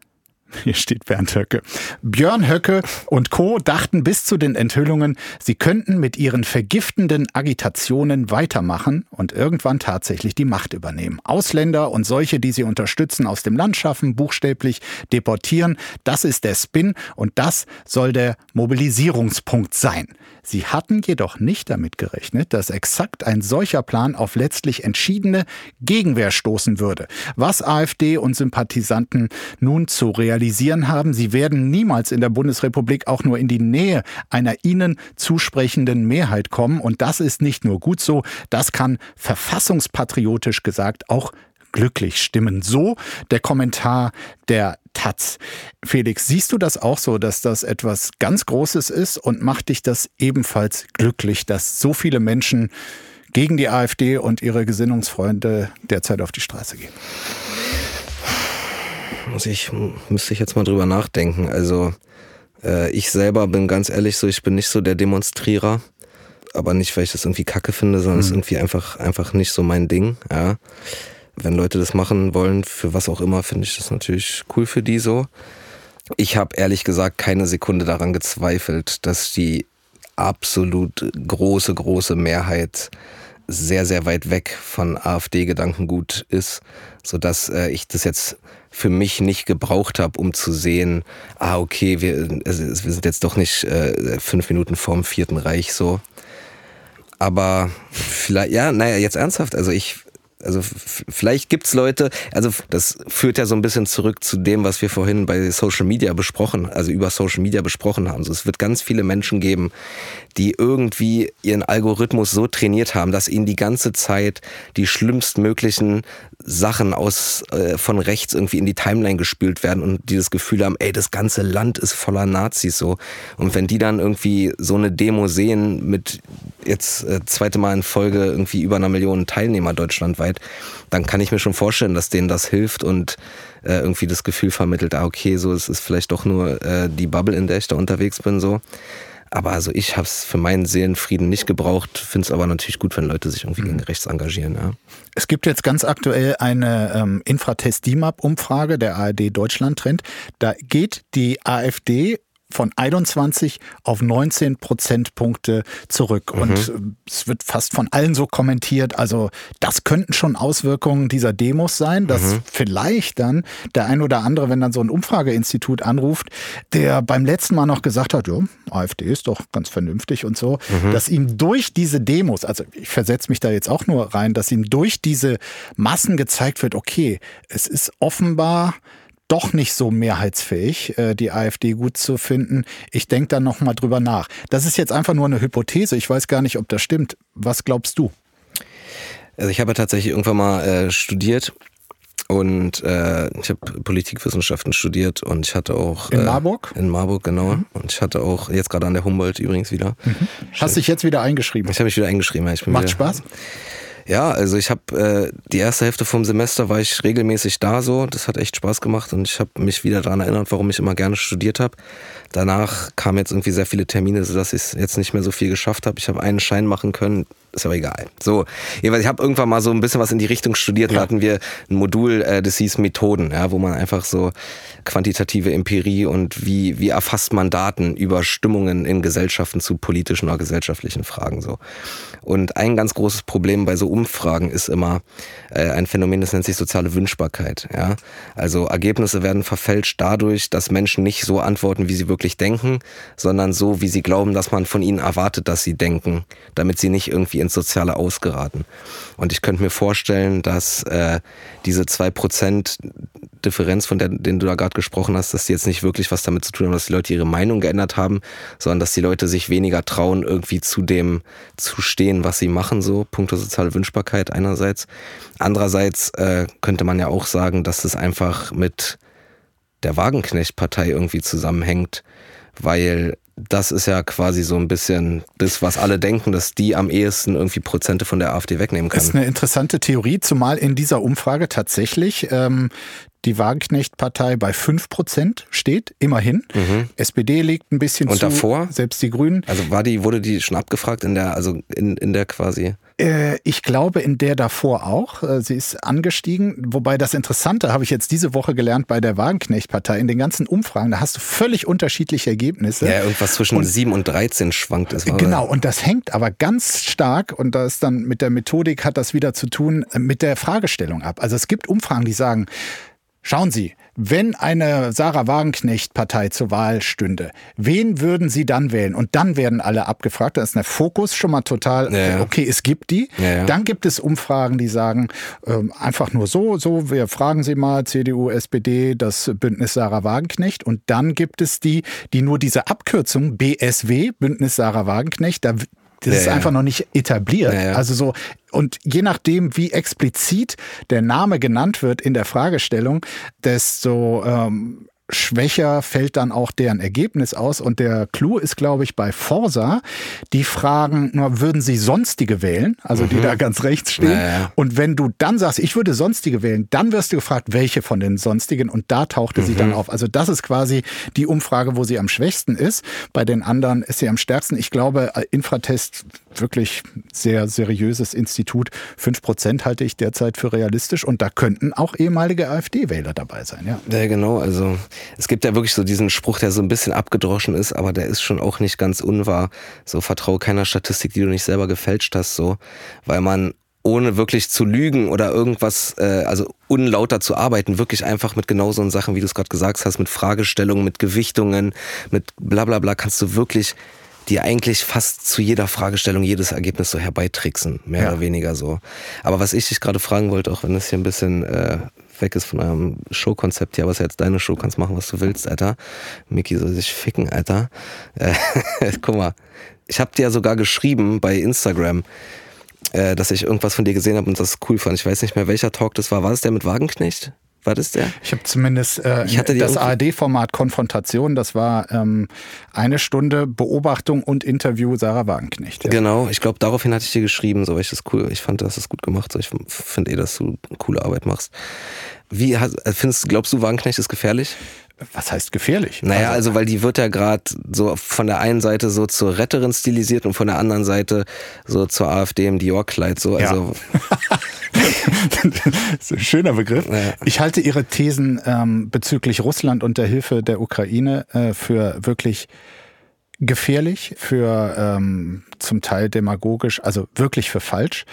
Hier steht Bernd Höcke. Björn Höcke und Co. dachten bis zu den Enthüllungen, sie könnten mit ihren vergiftenden Agitationen weitermachen und irgendwann tatsächlich die Macht übernehmen. Ausländer und solche, die sie unterstützen, aus dem Land schaffen, buchstäblich deportieren. Das ist der Spin und das soll der Mobilisierungspunkt sein. Sie hatten jedoch nicht damit gerechnet, dass exakt ein solcher Plan auf letztlich entschiedene Gegenwehr stoßen würde. Was AfD und Sympathisanten nun zu realisieren haben, sie werden niemals in der Bundesrepublik auch nur in die Nähe einer ihnen zusprechenden Mehrheit kommen. Und das ist nicht nur gut so, das kann verfassungspatriotisch gesagt auch glücklich stimmen. So der Kommentar der Taz. Felix, siehst du das auch so, dass das etwas ganz Großes ist und macht dich das ebenfalls glücklich, dass so viele Menschen gegen die AfD und ihre Gesinnungsfreunde derzeit auf die Straße gehen? Muss ich, müsste ich jetzt mal drüber nachdenken. Also, äh, ich selber bin ganz ehrlich so, ich bin nicht so der Demonstrierer. Aber nicht, weil ich das irgendwie kacke finde, sondern es mhm. ist irgendwie einfach, einfach nicht so mein Ding, ja. Wenn Leute das machen wollen, für was auch immer, finde ich das natürlich cool für die so. Ich habe ehrlich gesagt keine Sekunde daran gezweifelt, dass die absolut große, große Mehrheit sehr, sehr weit weg von AfD-Gedankengut ist, sodass äh, ich das jetzt für mich nicht gebraucht habe, um zu sehen, ah, okay, wir, also, wir sind jetzt doch nicht äh, fünf Minuten vorm Vierten Reich so. Aber vielleicht, ja, naja, jetzt ernsthaft, also ich, also vielleicht gibt's Leute, also das führt ja so ein bisschen zurück zu dem, was wir vorhin bei Social Media besprochen, also über Social Media besprochen haben. Also es wird ganz viele Menschen geben, die irgendwie ihren Algorithmus so trainiert haben, dass ihnen die ganze Zeit die schlimmstmöglichen Sachen aus äh, von rechts irgendwie in die Timeline gespült werden und die das Gefühl haben, ey, das ganze Land ist voller Nazis so. Und wenn die dann irgendwie so eine Demo sehen mit jetzt äh, zweite Mal in Folge irgendwie über einer Million Teilnehmer deutschlandweit, dann kann ich mir schon vorstellen, dass denen das hilft und äh, irgendwie das Gefühl vermittelt, ah okay, so es ist vielleicht doch nur äh, die Bubble, in der ich da unterwegs bin so. Aber also ich habe es für meinen Seelenfrieden nicht gebraucht, finde es aber natürlich gut, wenn Leute sich irgendwie mhm. gegen rechts engagieren. Ja. Es gibt jetzt ganz aktuell eine ähm, Infratest-DIMAP-Umfrage der ARD Deutschland Trend. Da geht die AfD von 21 auf 19 Prozentpunkte zurück. Mhm. Und äh, es wird fast von allen so kommentiert. Also das könnten schon Auswirkungen dieser Demos sein, dass mhm. vielleicht dann der ein oder andere, wenn dann so ein Umfrageinstitut anruft, der beim letzten Mal noch gesagt hat, ja, AfD ist doch ganz vernünftig und so, mhm. dass ihm durch diese Demos, also ich versetze mich da jetzt auch nur rein, dass ihm durch diese Massen gezeigt wird, okay, es ist offenbar doch nicht so mehrheitsfähig, äh, die AfD gut zu finden. Ich denke da noch mal drüber nach. Das ist jetzt einfach nur eine Hypothese. Ich weiß gar nicht, ob das stimmt. Was glaubst du? Also ich habe tatsächlich irgendwann mal äh, studiert und äh, ich habe Politikwissenschaften studiert und ich hatte auch in äh, Marburg. In Marburg genau. Mhm. Und ich hatte auch jetzt gerade an der Humboldt übrigens wieder. Mhm. Hast dich jetzt wieder eingeschrieben? Ich habe mich wieder eingeschrieben. Ja, Macht wieder, Spaß? Ja, also ich habe äh, die erste Hälfte vom Semester war ich regelmäßig da so. Das hat echt Spaß gemacht und ich habe mich wieder daran erinnert, warum ich immer gerne studiert habe. Danach kamen jetzt irgendwie sehr viele Termine, sodass ich jetzt nicht mehr so viel geschafft habe. Ich habe einen Schein machen können, ist aber egal. So, ich habe irgendwann mal so ein bisschen was in die Richtung studiert. Ja. Da hatten wir ein Modul, äh, das hieß Methoden, ja, wo man einfach so quantitative Empirie und wie, wie erfasst man Daten über Stimmungen in Gesellschaften zu politischen oder gesellschaftlichen Fragen so. Und ein ganz großes Problem bei so Umfragen ist immer äh, ein Phänomen, das nennt sich soziale Wünschbarkeit. Ja? Also Ergebnisse werden verfälscht dadurch, dass Menschen nicht so antworten, wie sie wirklich denken, sondern so, wie sie glauben, dass man von ihnen erwartet, dass sie denken, damit sie nicht irgendwie ins soziale Ausgeraten. Und ich könnte mir vorstellen, dass äh, diese zwei Prozent Differenz, von der den du da gerade gesprochen hast, dass die jetzt nicht wirklich was damit zu tun haben, dass die Leute ihre Meinung geändert haben, sondern dass die Leute sich weniger trauen, irgendwie zu dem zu stehen, was sie machen, so punkto soziale Wünschbarkeit einerseits. Andererseits äh, könnte man ja auch sagen, dass es einfach mit der Wagenknecht-Partei irgendwie zusammenhängt, weil das ist ja quasi so ein bisschen das, was alle denken, dass die am ehesten irgendwie Prozente von der AfD wegnehmen kann. Das ist eine interessante Theorie, zumal in dieser Umfrage tatsächlich ähm, die Wagenknecht-Partei bei 5% steht, immerhin. SPD liegt ein bisschen Und zu, davor? selbst die Grünen. Also war die, wurde die schon abgefragt in der, also in, in der quasi. Äh, ich glaube in der davor auch. Äh, Sie ist angestiegen. Wobei das Interessante habe ich jetzt diese Woche gelernt bei der Wagenknecht-Partei. In den ganzen Umfragen, da hast du völlig unterschiedliche Ergebnisse. Ja, irgendwas zwischen Und- 7 und 13 schwankt es. Genau, und das hängt aber ganz stark, und das ist dann mit der Methodik hat das wieder zu tun, äh, mit der Fragestellung ab. Also es gibt Umfragen, die sagen, schauen Sie, wenn eine Sarah Wagenknecht-Partei zur Wahl stünde, wen würden Sie dann wählen? Und dann werden alle abgefragt. Da ist der Fokus schon mal total, Ja, okay, es gibt die. Ja. Dann gibt es Umfragen, die sagen, ähm, einfach nur so, so, wir fragen Sie mal, CDU, SPD, das Bündnis Sarah Wagenknecht. Und dann gibt es die, die nur diese Abkürzung BSW, Bündnis Sarah Wagenknecht, da das Ja, ist einfach noch nicht etabliert. Also so, und je nachdem, wie explizit der Name genannt wird in der Fragestellung, desto ähm, schwächer fällt dann auch deren Ergebnis aus. Und der Clou ist, glaube ich, bei Forsa, die fragen, nur würden sie sonstige wählen, also die da ganz rechts stehen. Mhm. Ja, ja. Und wenn du dann sagst, ich würde sonstige wählen, dann wirst du gefragt, welche von den sonstigen. Und da tauchte sie Mhm. dann auf. Also das ist quasi die Umfrage, wo sie am schwächsten ist. Bei den anderen ist sie am stärksten. Ich glaube, äh, Infratest wirklich sehr seriöses Institut. Fünf Prozent halte ich derzeit für realistisch. Und da könnten auch ehemalige AfD-Wähler dabei sein. Ja. Ja, genau. Also es gibt ja wirklich so diesen Spruch, der so ein bisschen abgedroschen ist, aber der ist schon auch nicht ganz unwahr. So vertraue keiner Statistik, die du nicht selber gefälscht hast, so, weil man ohne wirklich zu lügen oder irgendwas, äh, also unlauter zu arbeiten, wirklich einfach mit genau so Sachen, wie du es gerade gesagt hast, mit Fragestellungen, mit Gewichtungen, mit bla bla bla, kannst du wirklich dir eigentlich fast zu jeder Fragestellung jedes Ergebnis so herbeitricksen, mehr Ja. oder weniger so. Aber was ich dich gerade fragen wollte, auch wenn es hier ein bisschen äh, weg ist von eurem Showkonzept hier, aber es ist ja jetzt deine Show, kannst machen, was du willst, Alter. Mickey soll sich ficken, Alter. Äh, (laughs) guck mal, ich habe dir ja sogar geschrieben bei Instagram, äh, dass ich irgendwas von dir gesehen habe und das cool fand. Ich weiß nicht mehr, welcher Talk das war. War das der mit Wagenknecht? War das der? Ich habe zumindest äh, Ich hatte das ARD-Format Konfrontation, das war ähm, eine Stunde Beobachtung und Interview Sarah Wagenknecht. Ja. Genau, ich glaube, daraufhin hatte ich dir geschrieben, so, weil ich das cool, ich fand, das ist gut gemacht, so, ich finde eh, dass du coole Arbeit machst. Wie hast, findest, glaubst du, Wagenknecht ist gefährlich? Was heißt gefährlich? Naja, also, weil die wird ja gerade so von der einen Seite so zur Retterin stilisiert und von der anderen Seite so zur AfD im Dior-Kleid, so, Ja. (laughs) also, ein schöner Begriff. Ja. Ich halte Ihre Thesen ähm, bezüglich Russland und der Hilfe der Ukraine äh, für wirklich gefährlich, für ähm, zum Teil demagogisch, also wirklich für falsch.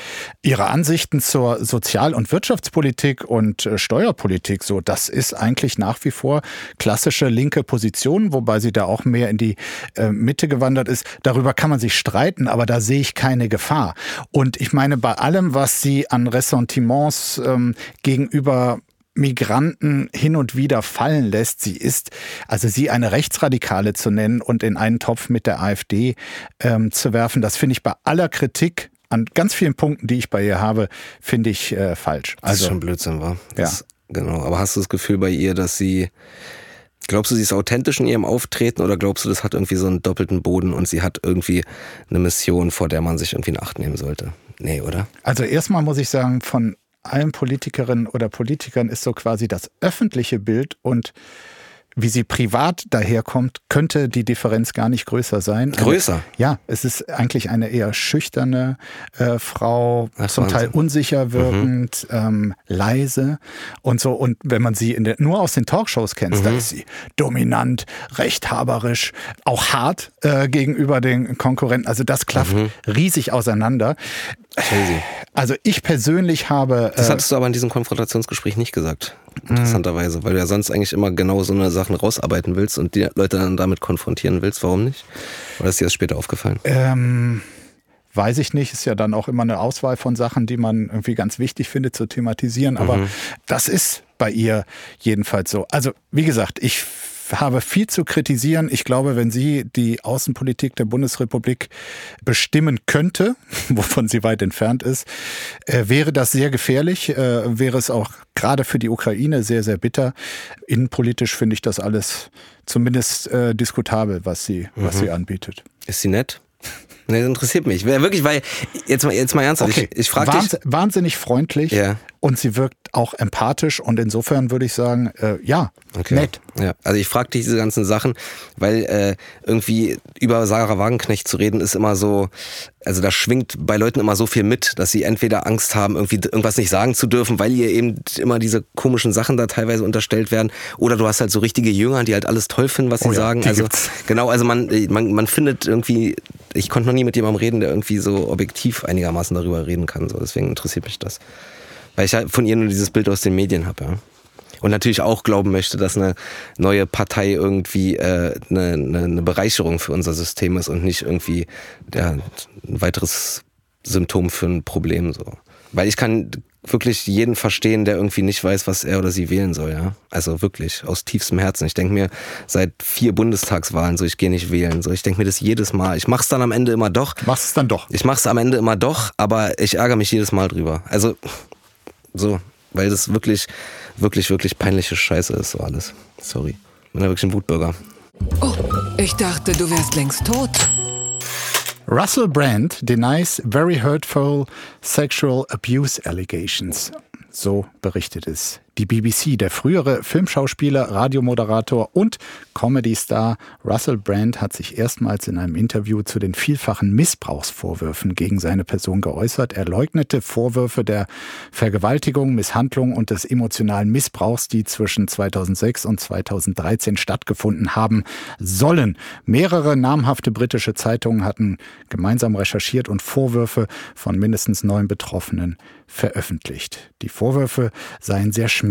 Ihre Ansichten zur Sozial- und Wirtschaftspolitik und äh, Steuerpolitik, so das ist eigentlich nach wie vor klassische linke Position, wobei sie da auch mehr in die äh, Mitte gewandert ist. Darüber kann man sich streiten, aber da sehe ich keine Gefahr. Und ich meine, bei allem, was sie an Ressentiments ähm, gegenüber Migranten hin und wieder fallen lässt. Sie ist, also sie eine Rechtsradikale zu nennen und in einen Topf mit der AfD ähm, zu werfen, das finde ich bei aller Kritik an ganz vielen Punkten, die ich bei ihr habe, finde ich äh, falsch. das ist Also schon Blödsinn, war. Das, Genau, aber hast du das Gefühl bei ihr, dass sie, glaubst du, sie ist authentisch in ihrem Auftreten oder glaubst du, das hat irgendwie so einen doppelten Boden und sie hat irgendwie eine Mission, vor der man sich irgendwie in Acht nehmen sollte? Nee, oder? Also erstmal muss ich sagen, von allen Politikerinnen oder Politikern ist so quasi das öffentliche Bild und wie sie privat daherkommt, könnte die Differenz gar nicht größer sein. Größer? Aber, ja, es ist eigentlich eine eher schüchterne äh, Frau, Ach, zum Teil Wahnsinn. Mhm. unsicher wirkend, ähm, leise und so. Und wenn man sie in der, nur aus den Talkshows kennt, Mhm. da ist sie dominant, rechthaberisch, auch hart äh, gegenüber den Konkurrenten. Also das klafft Mhm. riesig auseinander. Crazy. Also ich persönlich habe. Das äh, hattest du aber in diesem Konfrontationsgespräch nicht gesagt. Interessanterweise, weil du ja sonst eigentlich immer genau so eine Sachen rausarbeiten willst und die Leute dann damit konfrontieren willst. Warum nicht? Oder ist dir das später aufgefallen? Ähm, weiß ich nicht, ist ja dann auch immer eine Auswahl von Sachen, die man irgendwie ganz wichtig findet zu thematisieren. Aber das ist bei ihr jedenfalls so. Also, wie gesagt, ich habe viel zu kritisieren. Ich glaube, wenn sie die Außenpolitik der Bundesrepublik bestimmen könnte, (laughs) wovon sie weit entfernt ist, äh, wäre das sehr gefährlich, äh, wäre es auch gerade für die Ukraine sehr, sehr bitter. Innenpolitisch finde ich das alles zumindest äh, diskutabel, was sie, was sie anbietet. Ist sie nett? Nee, das interessiert mich. Wirklich, weil, jetzt mal, jetzt mal ernsthaft, Okay, ich, ich frage dich. Wahns- wahnsinnig freundlich Ja. Und sie wirkt auch empathisch und insofern würde ich sagen, äh, ja, Okay. nett. Ja, also ich frage dich diese ganzen Sachen, weil äh, irgendwie über Sarah Wagenknecht zu reden ist immer so, also da schwingt bei Leuten immer so viel mit, dass sie entweder Angst haben, irgendwie irgendwas nicht sagen zu dürfen, weil ihr eben immer diese komischen Sachen da teilweise unterstellt werden, oder du hast halt so richtige Jünger, die halt alles toll finden, was sie Oh ja, sagen. Also gibt's. genau, also man, man man findet irgendwie, ich konnte noch nie mit jemandem reden, der irgendwie so objektiv einigermaßen darüber reden kann. So, deswegen interessiert mich das, weil ich von ihr nur dieses Bild aus den Medien habe. Ja. Und natürlich auch glauben möchte, dass eine neue Partei irgendwie äh, eine, eine, eine Bereicherung für unser System ist und nicht irgendwie ja, ein weiteres Symptom für ein Problem. So. Weil ich kann wirklich jeden verstehen, der irgendwie nicht weiß, was er oder sie wählen soll. Ja? Also wirklich, aus tiefstem Herzen. Ich denke mir seit vier Bundestagswahlen so, ich gehe nicht wählen. So, ich denke mir das jedes Mal. Ich mache es dann am Ende immer doch. Machst es dann doch. Ich mache es am Ende immer doch, aber ich ärgere mich jedes Mal drüber. Also so, weil das wirklich, wirklich, wirklich peinliche Scheiße ist, so alles. Sorry. Ich bin ja wirklich ein Wutbürger. Oh, ich dachte, du wärst längst tot. Russell Brand denies very hurtful sexual abuse allegations. So berichtet es die BBC. Der frühere Filmschauspieler, Radiomoderator und Comedy-Star Russell Brand hat sich erstmals in einem Interview zu den vielfachen Missbrauchsvorwürfen gegen seine Person geäußert. Er leugnete Vorwürfe der Vergewaltigung, Misshandlung und des emotionalen Missbrauchs, die zwischen 2006 und 2013 stattgefunden haben sollen. Mehrere namhafte britische Zeitungen hatten gemeinsam recherchiert und Vorwürfe von mindestens neun Betroffenen veröffentlicht. Die Vorwürfe seien sehr schmerzhaft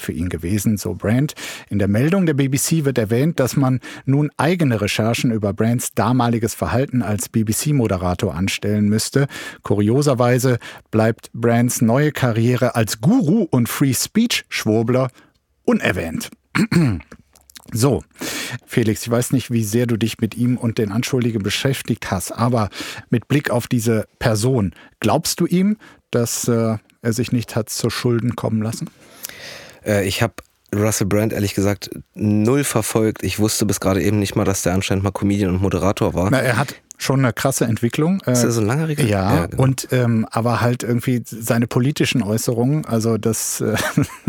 für ihn gewesen, so Brand. In der Meldung der BBC wird erwähnt, dass man nun eigene Recherchen über Brands damaliges Verhalten als BBC-Moderator anstellen müsste. Kurioserweise bleibt Brands neue Karriere als Guru und Free Speech-Schwurbler unerwähnt. (clears throat) So, Felix, ich weiß nicht, wie sehr du dich mit ihm und den Anschuldigen beschäftigt hast, aber mit Blick auf diese Person, glaubst du ihm, dass äh, er sich nicht hat zu Schulden kommen lassen? Äh, ich habe Russell Brand ehrlich gesagt null verfolgt. Ich wusste bis gerade eben nicht mal, dass der anscheinend mal Comedian und Moderator war. Na, er hat schon eine krasse Entwicklung. Ist Äh, er so ein langjähriger? Ja, Ja, genau. und ähm, aber halt irgendwie seine politischen Äußerungen, also das äh,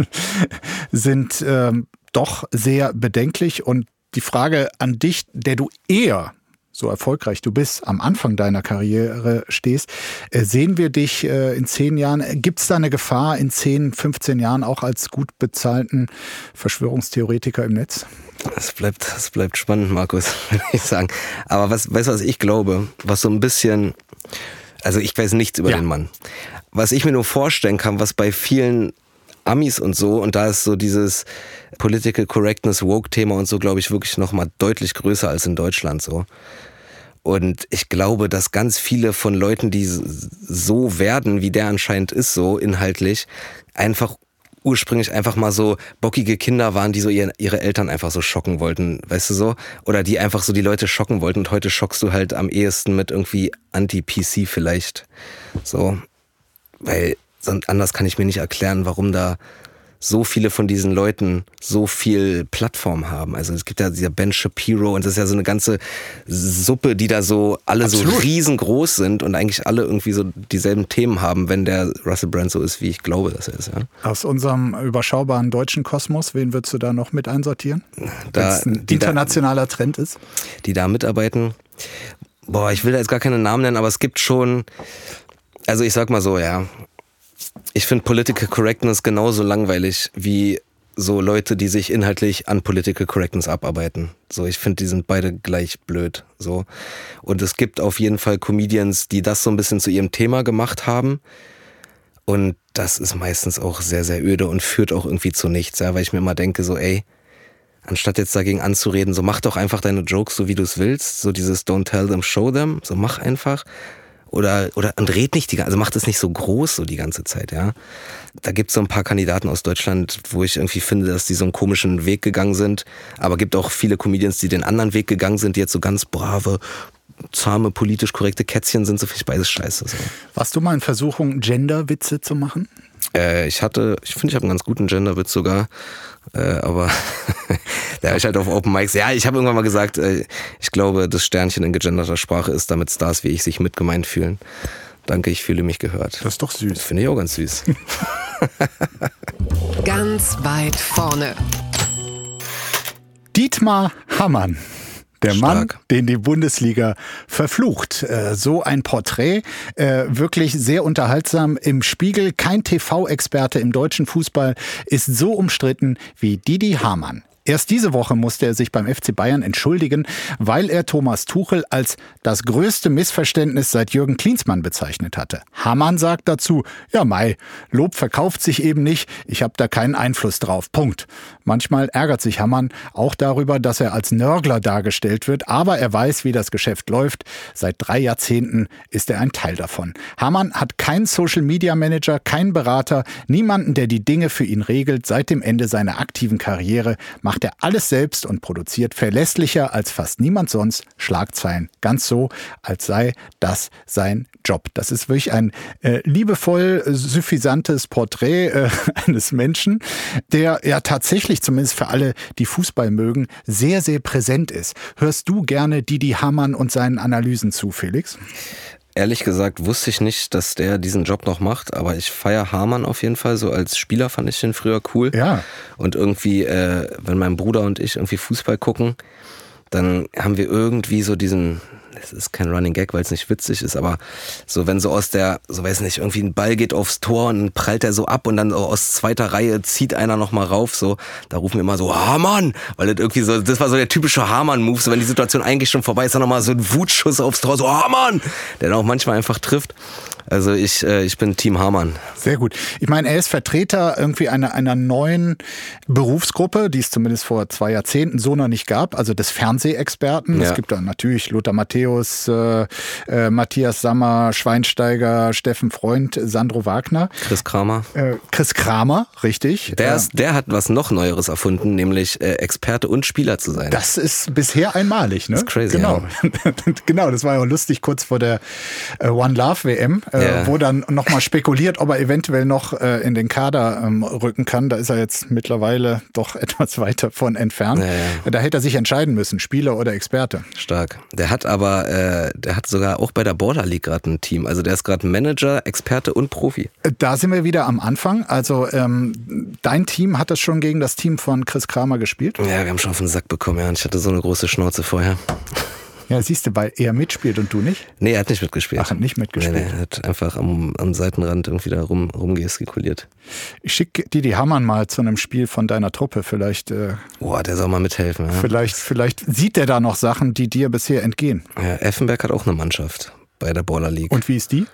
(laughs) sind ähm, doch sehr bedenklich. Und die Frage an dich, der du eher so erfolgreich du bist, am Anfang deiner Karriere stehst, äh, sehen wir dich äh, in zehn Jahren, gibt es da eine Gefahr in 10, 15 Jahren auch als gut bezahlten Verschwörungstheoretiker im Netz? Das bleibt, das bleibt spannend, Markus, (laughs) würde ich sagen. Aber was, weißt du, was ich glaube? Was so ein bisschen, also ich weiß nichts über Ja. den Mann. Was ich mir nur vorstellen kann, was bei vielen Amis und so, und da ist so dieses Political Correctness Woke-Thema und so, glaube ich, wirklich nochmal deutlich größer als in Deutschland so. Und ich glaube, dass ganz viele von Leuten, die so werden, wie der anscheinend ist, so inhaltlich, einfach ursprünglich einfach mal so bockige Kinder waren, die so ihre, ihre Eltern einfach so schocken wollten, weißt du so? Oder die einfach so die Leute schocken wollten und heute schockst du halt am ehesten mit irgendwie Anti-PC vielleicht. So. Weil sonst anders kann ich mir nicht erklären, warum da so viele von diesen Leuten so viel Plattform haben. Also es gibt ja dieser Ben Shapiro und das ist ja so eine ganze Suppe, die da so alle so Absolut. riesengroß sind und eigentlich alle irgendwie so dieselben Themen haben, wenn der Russell Brand so ist, wie ich glaube, dass er ist. Ja. Aus unserem überschaubaren deutschen Kosmos, wen würdest du da noch mit einsortieren? Da- Wenn's ein die da- internationaler Trend ist? die da mitarbeiten. Boah, ich will da jetzt gar keine Namen nennen, aber es gibt schon, also ich sag mal so, ja, ich finde Political Correctness genauso langweilig wie so Leute, die sich inhaltlich an Political Correctness abarbeiten. So, ich finde, die sind beide gleich blöd. So. Und es gibt auf jeden Fall Comedians, die das so ein bisschen zu ihrem Thema gemacht haben. Und das ist meistens auch sehr, sehr öde und führt auch irgendwie zu nichts, ja, weil ich mir immer denke, so, ey, anstatt jetzt dagegen anzureden, so mach doch einfach deine Jokes so wie du es willst, so dieses Don't tell them, show them, so mach einfach. Oder, oder, und red nicht die ganze, also macht es nicht so groß so die ganze Zeit, ja. Da gibt es so ein paar Kandidaten aus Deutschland, wo ich irgendwie finde, dass die so einen komischen Weg gegangen sind. Aber gibt auch viele Comedians, die den anderen Weg gegangen sind, die jetzt so ganz brave, zahme, politisch korrekte Kätzchen sind, so ich beides scheiße. So. Warst du mal in Versuchung, Gender-Witze zu machen? Äh, ich hatte, ich finde, ich habe einen ganz guten Genderwitz sogar. Äh, aber (laughs) da ich halt auf Open Mics. Ja, ich habe irgendwann mal gesagt, äh, ich glaube, das Sternchen in gegenderter Sprache ist, damit Stars wie ich sich mitgemeint fühlen. Danke, ich fühle mich gehört. Das ist doch süß. Finde ich auch ganz süß. (laughs) Ganz weit vorne. Dietmar Hammann. Der Stark. Mann, den die Bundesliga verflucht. Äh, So ein Porträt, äh, wirklich sehr unterhaltsam im Spiegel. Kein TV-Experte im deutschen Fußball ist so umstritten wie Didi Hamann. Erst diese Woche musste er sich beim FC Bayern entschuldigen, weil er Thomas Tuchel als das größte Missverständnis seit Jürgen Klinsmann bezeichnet hatte. Hamann sagt dazu, ja Mai, Lob verkauft sich eben nicht, ich habe da keinen Einfluss drauf. Punkt. Manchmal ärgert sich Hamann auch darüber, dass er als Nörgler dargestellt wird, aber er weiß, wie das Geschäft läuft. Seit drei Jahrzehnten ist er ein Teil davon. Hamann hat keinen Social Media Manager, keinen Berater, niemanden, der die Dinge für ihn regelt. Seit dem Ende seiner aktiven Karriere macht er alles selbst und produziert verlässlicher als fast niemand sonst Schlagzeilen. Ganz so, als sei das sein Job. Das ist wirklich ein äh, liebevoll suffisantes Porträt äh, (laughs) eines Menschen, der ja tatsächlich, zumindest für alle, die Fußball mögen, sehr, sehr präsent ist. Hörst du gerne Didi Hamann und seinen Analysen zu, Felix? Ehrlich gesagt wusste ich nicht, dass der diesen Job noch macht, aber ich feier Hamann auf jeden Fall. So als Spieler fand ich den früher cool. Ja. Und irgendwie, äh, wenn mein Bruder und ich irgendwie Fußball gucken, dann haben wir irgendwie so diesen, es ist kein Running Gag, weil es nicht witzig ist, aber so wenn so aus der, so weiß nicht, irgendwie ein Ball geht aufs Tor und prallt er so ab und dann aus zweiter Reihe zieht einer nochmal rauf, so, da rufen wir immer so, Hamann, weil das irgendwie so, das war so der typische Hamann-Move, so wenn die Situation eigentlich schon vorbei ist, dann nochmal so ein Wutschuss aufs Tor, so Hamann, der dann auch manchmal einfach trifft. Also ich, äh, ich bin Team Hamann. Sehr gut. Ich meine, er ist Vertreter irgendwie einer, einer neuen Berufsgruppe, die es zumindest vor zwei Jahrzehnten so noch nicht gab, also des Fernsehexperten. Ja. Es gibt da natürlich Lothar Matthäus, äh, äh, Matthias Sammer, Schweinsteiger, Steffen Freund, Sandro Wagner, Chris Kramer. äh, Chris Kramer, richtig. Der, ist, der hat was noch Neueres erfunden, nämlich äh, Experte und Spieler zu sein. Das ist bisher einmalig, ne? Das ist crazy, Genau, (laughs) genau. Das war ja auch lustig kurz vor der äh, One Love WM, Ja. wo dann nochmal spekuliert, ob er eventuell noch äh, in den Kader ähm, rücken kann. Da ist er jetzt mittlerweile doch (laughs) etwas weiter von entfernt. Ja, ja. Da hätte er sich entscheiden müssen, Spieler oder Experte. Stark. Der hat aber, äh, der hat sogar auch bei der Border League gerade ein Team. Also der ist gerade Manager, Experte und Profi. Äh, Da sind wir wieder am Anfang. Also ähm, dein Team hat das schon gegen das Team von Chris Kramer gespielt. Ja, wir haben schon auf den Sack bekommen, ja. Und ich hatte so eine große Schnauze vorher. Ja, siehst du, weil er mitspielt und du nicht. Nee, er hat nicht mitgespielt. Ach, hat nicht mitgespielt. Nee, nee, er hat einfach am, am Seitenrand irgendwie da rum, rumgestikuliert. Ich schicke Didi Hamann mal zu einem Spiel von deiner Truppe. Vielleicht äh, Boah, der soll mal mithelfen. Ja. Vielleicht, vielleicht sieht er da noch Sachen, die dir bisher entgehen. Ja, Effenberg hat auch eine Mannschaft bei der Border League. Und wie ist die?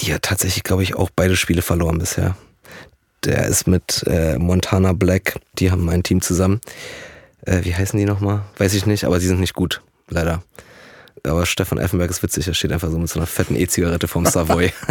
Die hat tatsächlich, glaube ich, auch beide Spiele verloren bisher. Der ist mit äh, Montana Black, die haben ein Team zusammen. Äh, wie heißen die nochmal? Weiß ich nicht, aber sie sind nicht gut, leider. Aber Stefan Effenberg ist witzig, er steht einfach so mit so einer fetten E-Zigarette vom Savoy. (laughs)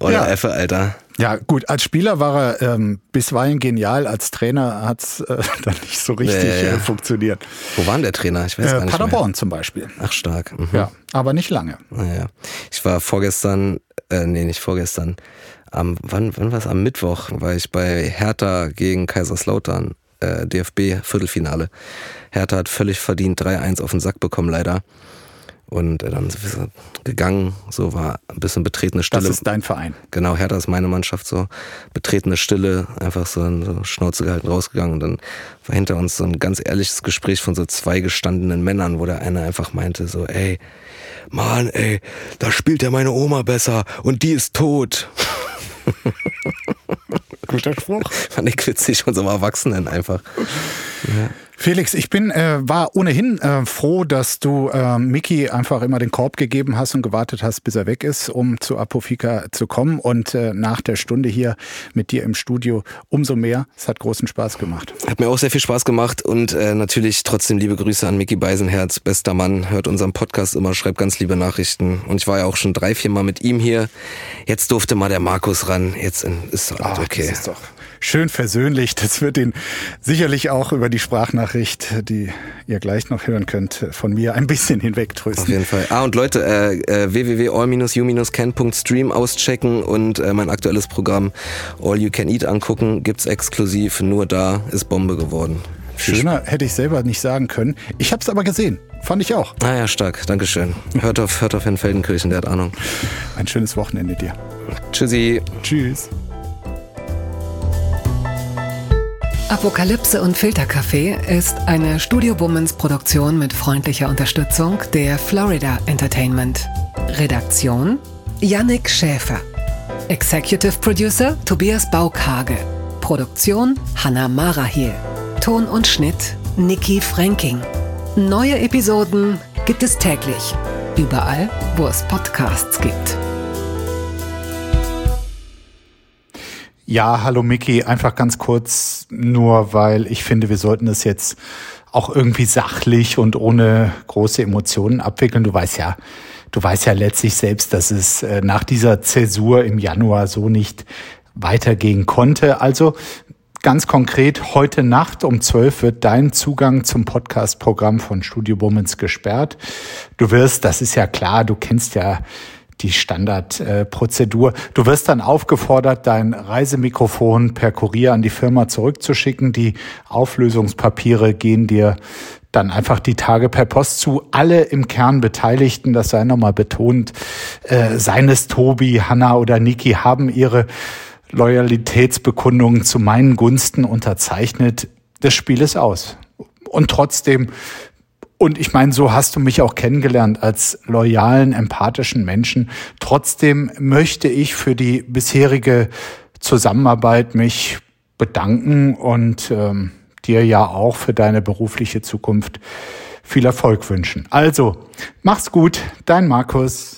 Oder Ja. Effe, Alter. Ja, gut, als Spieler war er ähm, bisweilen genial, als Trainer hat es äh, (laughs) dann nicht so richtig Ja, ja. Äh, funktioniert. Wo war denn der Trainer? Ich weiß Äh, gar nicht Paderborn zum Beispiel. mehr. Ach, stark. Mhm. Ja, aber nicht lange. Naja. Ich war vorgestern, äh, nee, nicht vorgestern, am, wann, wann war es? Am Mittwoch war ich bei Hertha gegen Kaiserslautern, äh, DFB Viertelfinale. Hertha hat völlig verdient 3-1 auf den Sack bekommen, leider. Und äh, dann sind wir so gegangen, so war ein bisschen betretene Das Stille. ist dein Verein. Genau, Hertha ist meine Mannschaft so. Betretene Stille, einfach so, so Schnauze gehalten rausgegangen. Und dann war hinter uns so ein ganz ehrliches Gespräch von so zwei gestandenen Männern, wo der eine einfach meinte so, ey, Mann, ey, da spielt ja meine Oma besser und die ist tot. (laughs) Guter Spruch. (laughs) Fand ich witzig von so einem Erwachsenen einfach. Felix, ich bin, äh, war ohnehin äh, froh, dass du äh, Miki einfach immer den Korb gegeben hast und gewartet hast, bis er weg ist, um zu Apofika zu kommen. Und äh, nach der Stunde hier mit dir im Studio umso mehr. Es hat großen Spaß gemacht. Hat mir auch sehr viel Spaß gemacht und äh, natürlich trotzdem liebe Grüße an Mickey Beisenherz, bester Mann, hört unseren Podcast immer, schreibt ganz liebe Nachrichten. Und ich war ja auch schon drei, vier Mal mit ihm hier. Jetzt durfte mal der Markus ran. Jetzt in- ist Ah, okay. Das ist doch schön versöhnlich. Das wird ihn sicherlich auch über die Sprachnachricht, die ihr gleich noch hören könnt, von mir ein bisschen hinwegtrösten. Auf jeden Fall. Ah, und Leute, äh, äh, www.all-you-can.stream auschecken und äh, mein aktuelles Programm All You Can Eat angucken. Gibt's exklusiv, nur da ist Bombe geworden. Schöner hätte ich selber nicht sagen können. Ich habe es aber gesehen. Fand ich auch. Ah ja, stark. Dankeschön. Hört auf, hört auf Herrn Feldenkirchen, der hat Ahnung. Ein schönes Wochenende dir. Tschüssi. Tschüss. Apokalypse und Filterkaffee ist eine Studio Womans Produktion mit freundlicher Unterstützung der Florida Entertainment. Redaktion Yannick Schäfer. Executive Producer Tobias Baukage. Produktion Hanna Marahiel. Ton und Schnitt Nikki Franking. Neue Episoden gibt es täglich. Überall, wo es Podcasts gibt. Ja, hallo Miki, einfach ganz kurz, nur weil ich finde, wir sollten das jetzt auch irgendwie sachlich und ohne große Emotionen abwickeln. Du weißt ja, du weißt ja letztlich selbst, dass es äh, nach dieser Zäsur im Januar so nicht weitergehen konnte. Also ganz konkret, heute Nacht um 12 wird dein Zugang zum Podcast-Programm von Studio Womans gesperrt. Du wirst, das ist ja klar, du kennst ja die Standardprozedur. Äh, du wirst dann aufgefordert, dein Reisemikrofon per Kurier an die Firma zurückzuschicken. Die Auflösungspapiere gehen dir dann einfach die Tage per Post zu. Alle im Kern Beteiligten, das sei nochmal betont, äh, seien es Tobi, Hanna oder Niki, haben ihre Loyalitätsbekundungen zu meinen Gunsten unterzeichnet. Das Spiel ist aus. Und trotzdem und ich meine, so hast du mich auch kennengelernt als loyalen, empathischen Menschen. Trotzdem möchte ich für die bisherige Zusammenarbeit mich bedanken und ähm, dir ja auch für deine berufliche Zukunft viel Erfolg wünschen. Also, mach's gut, dein Markus.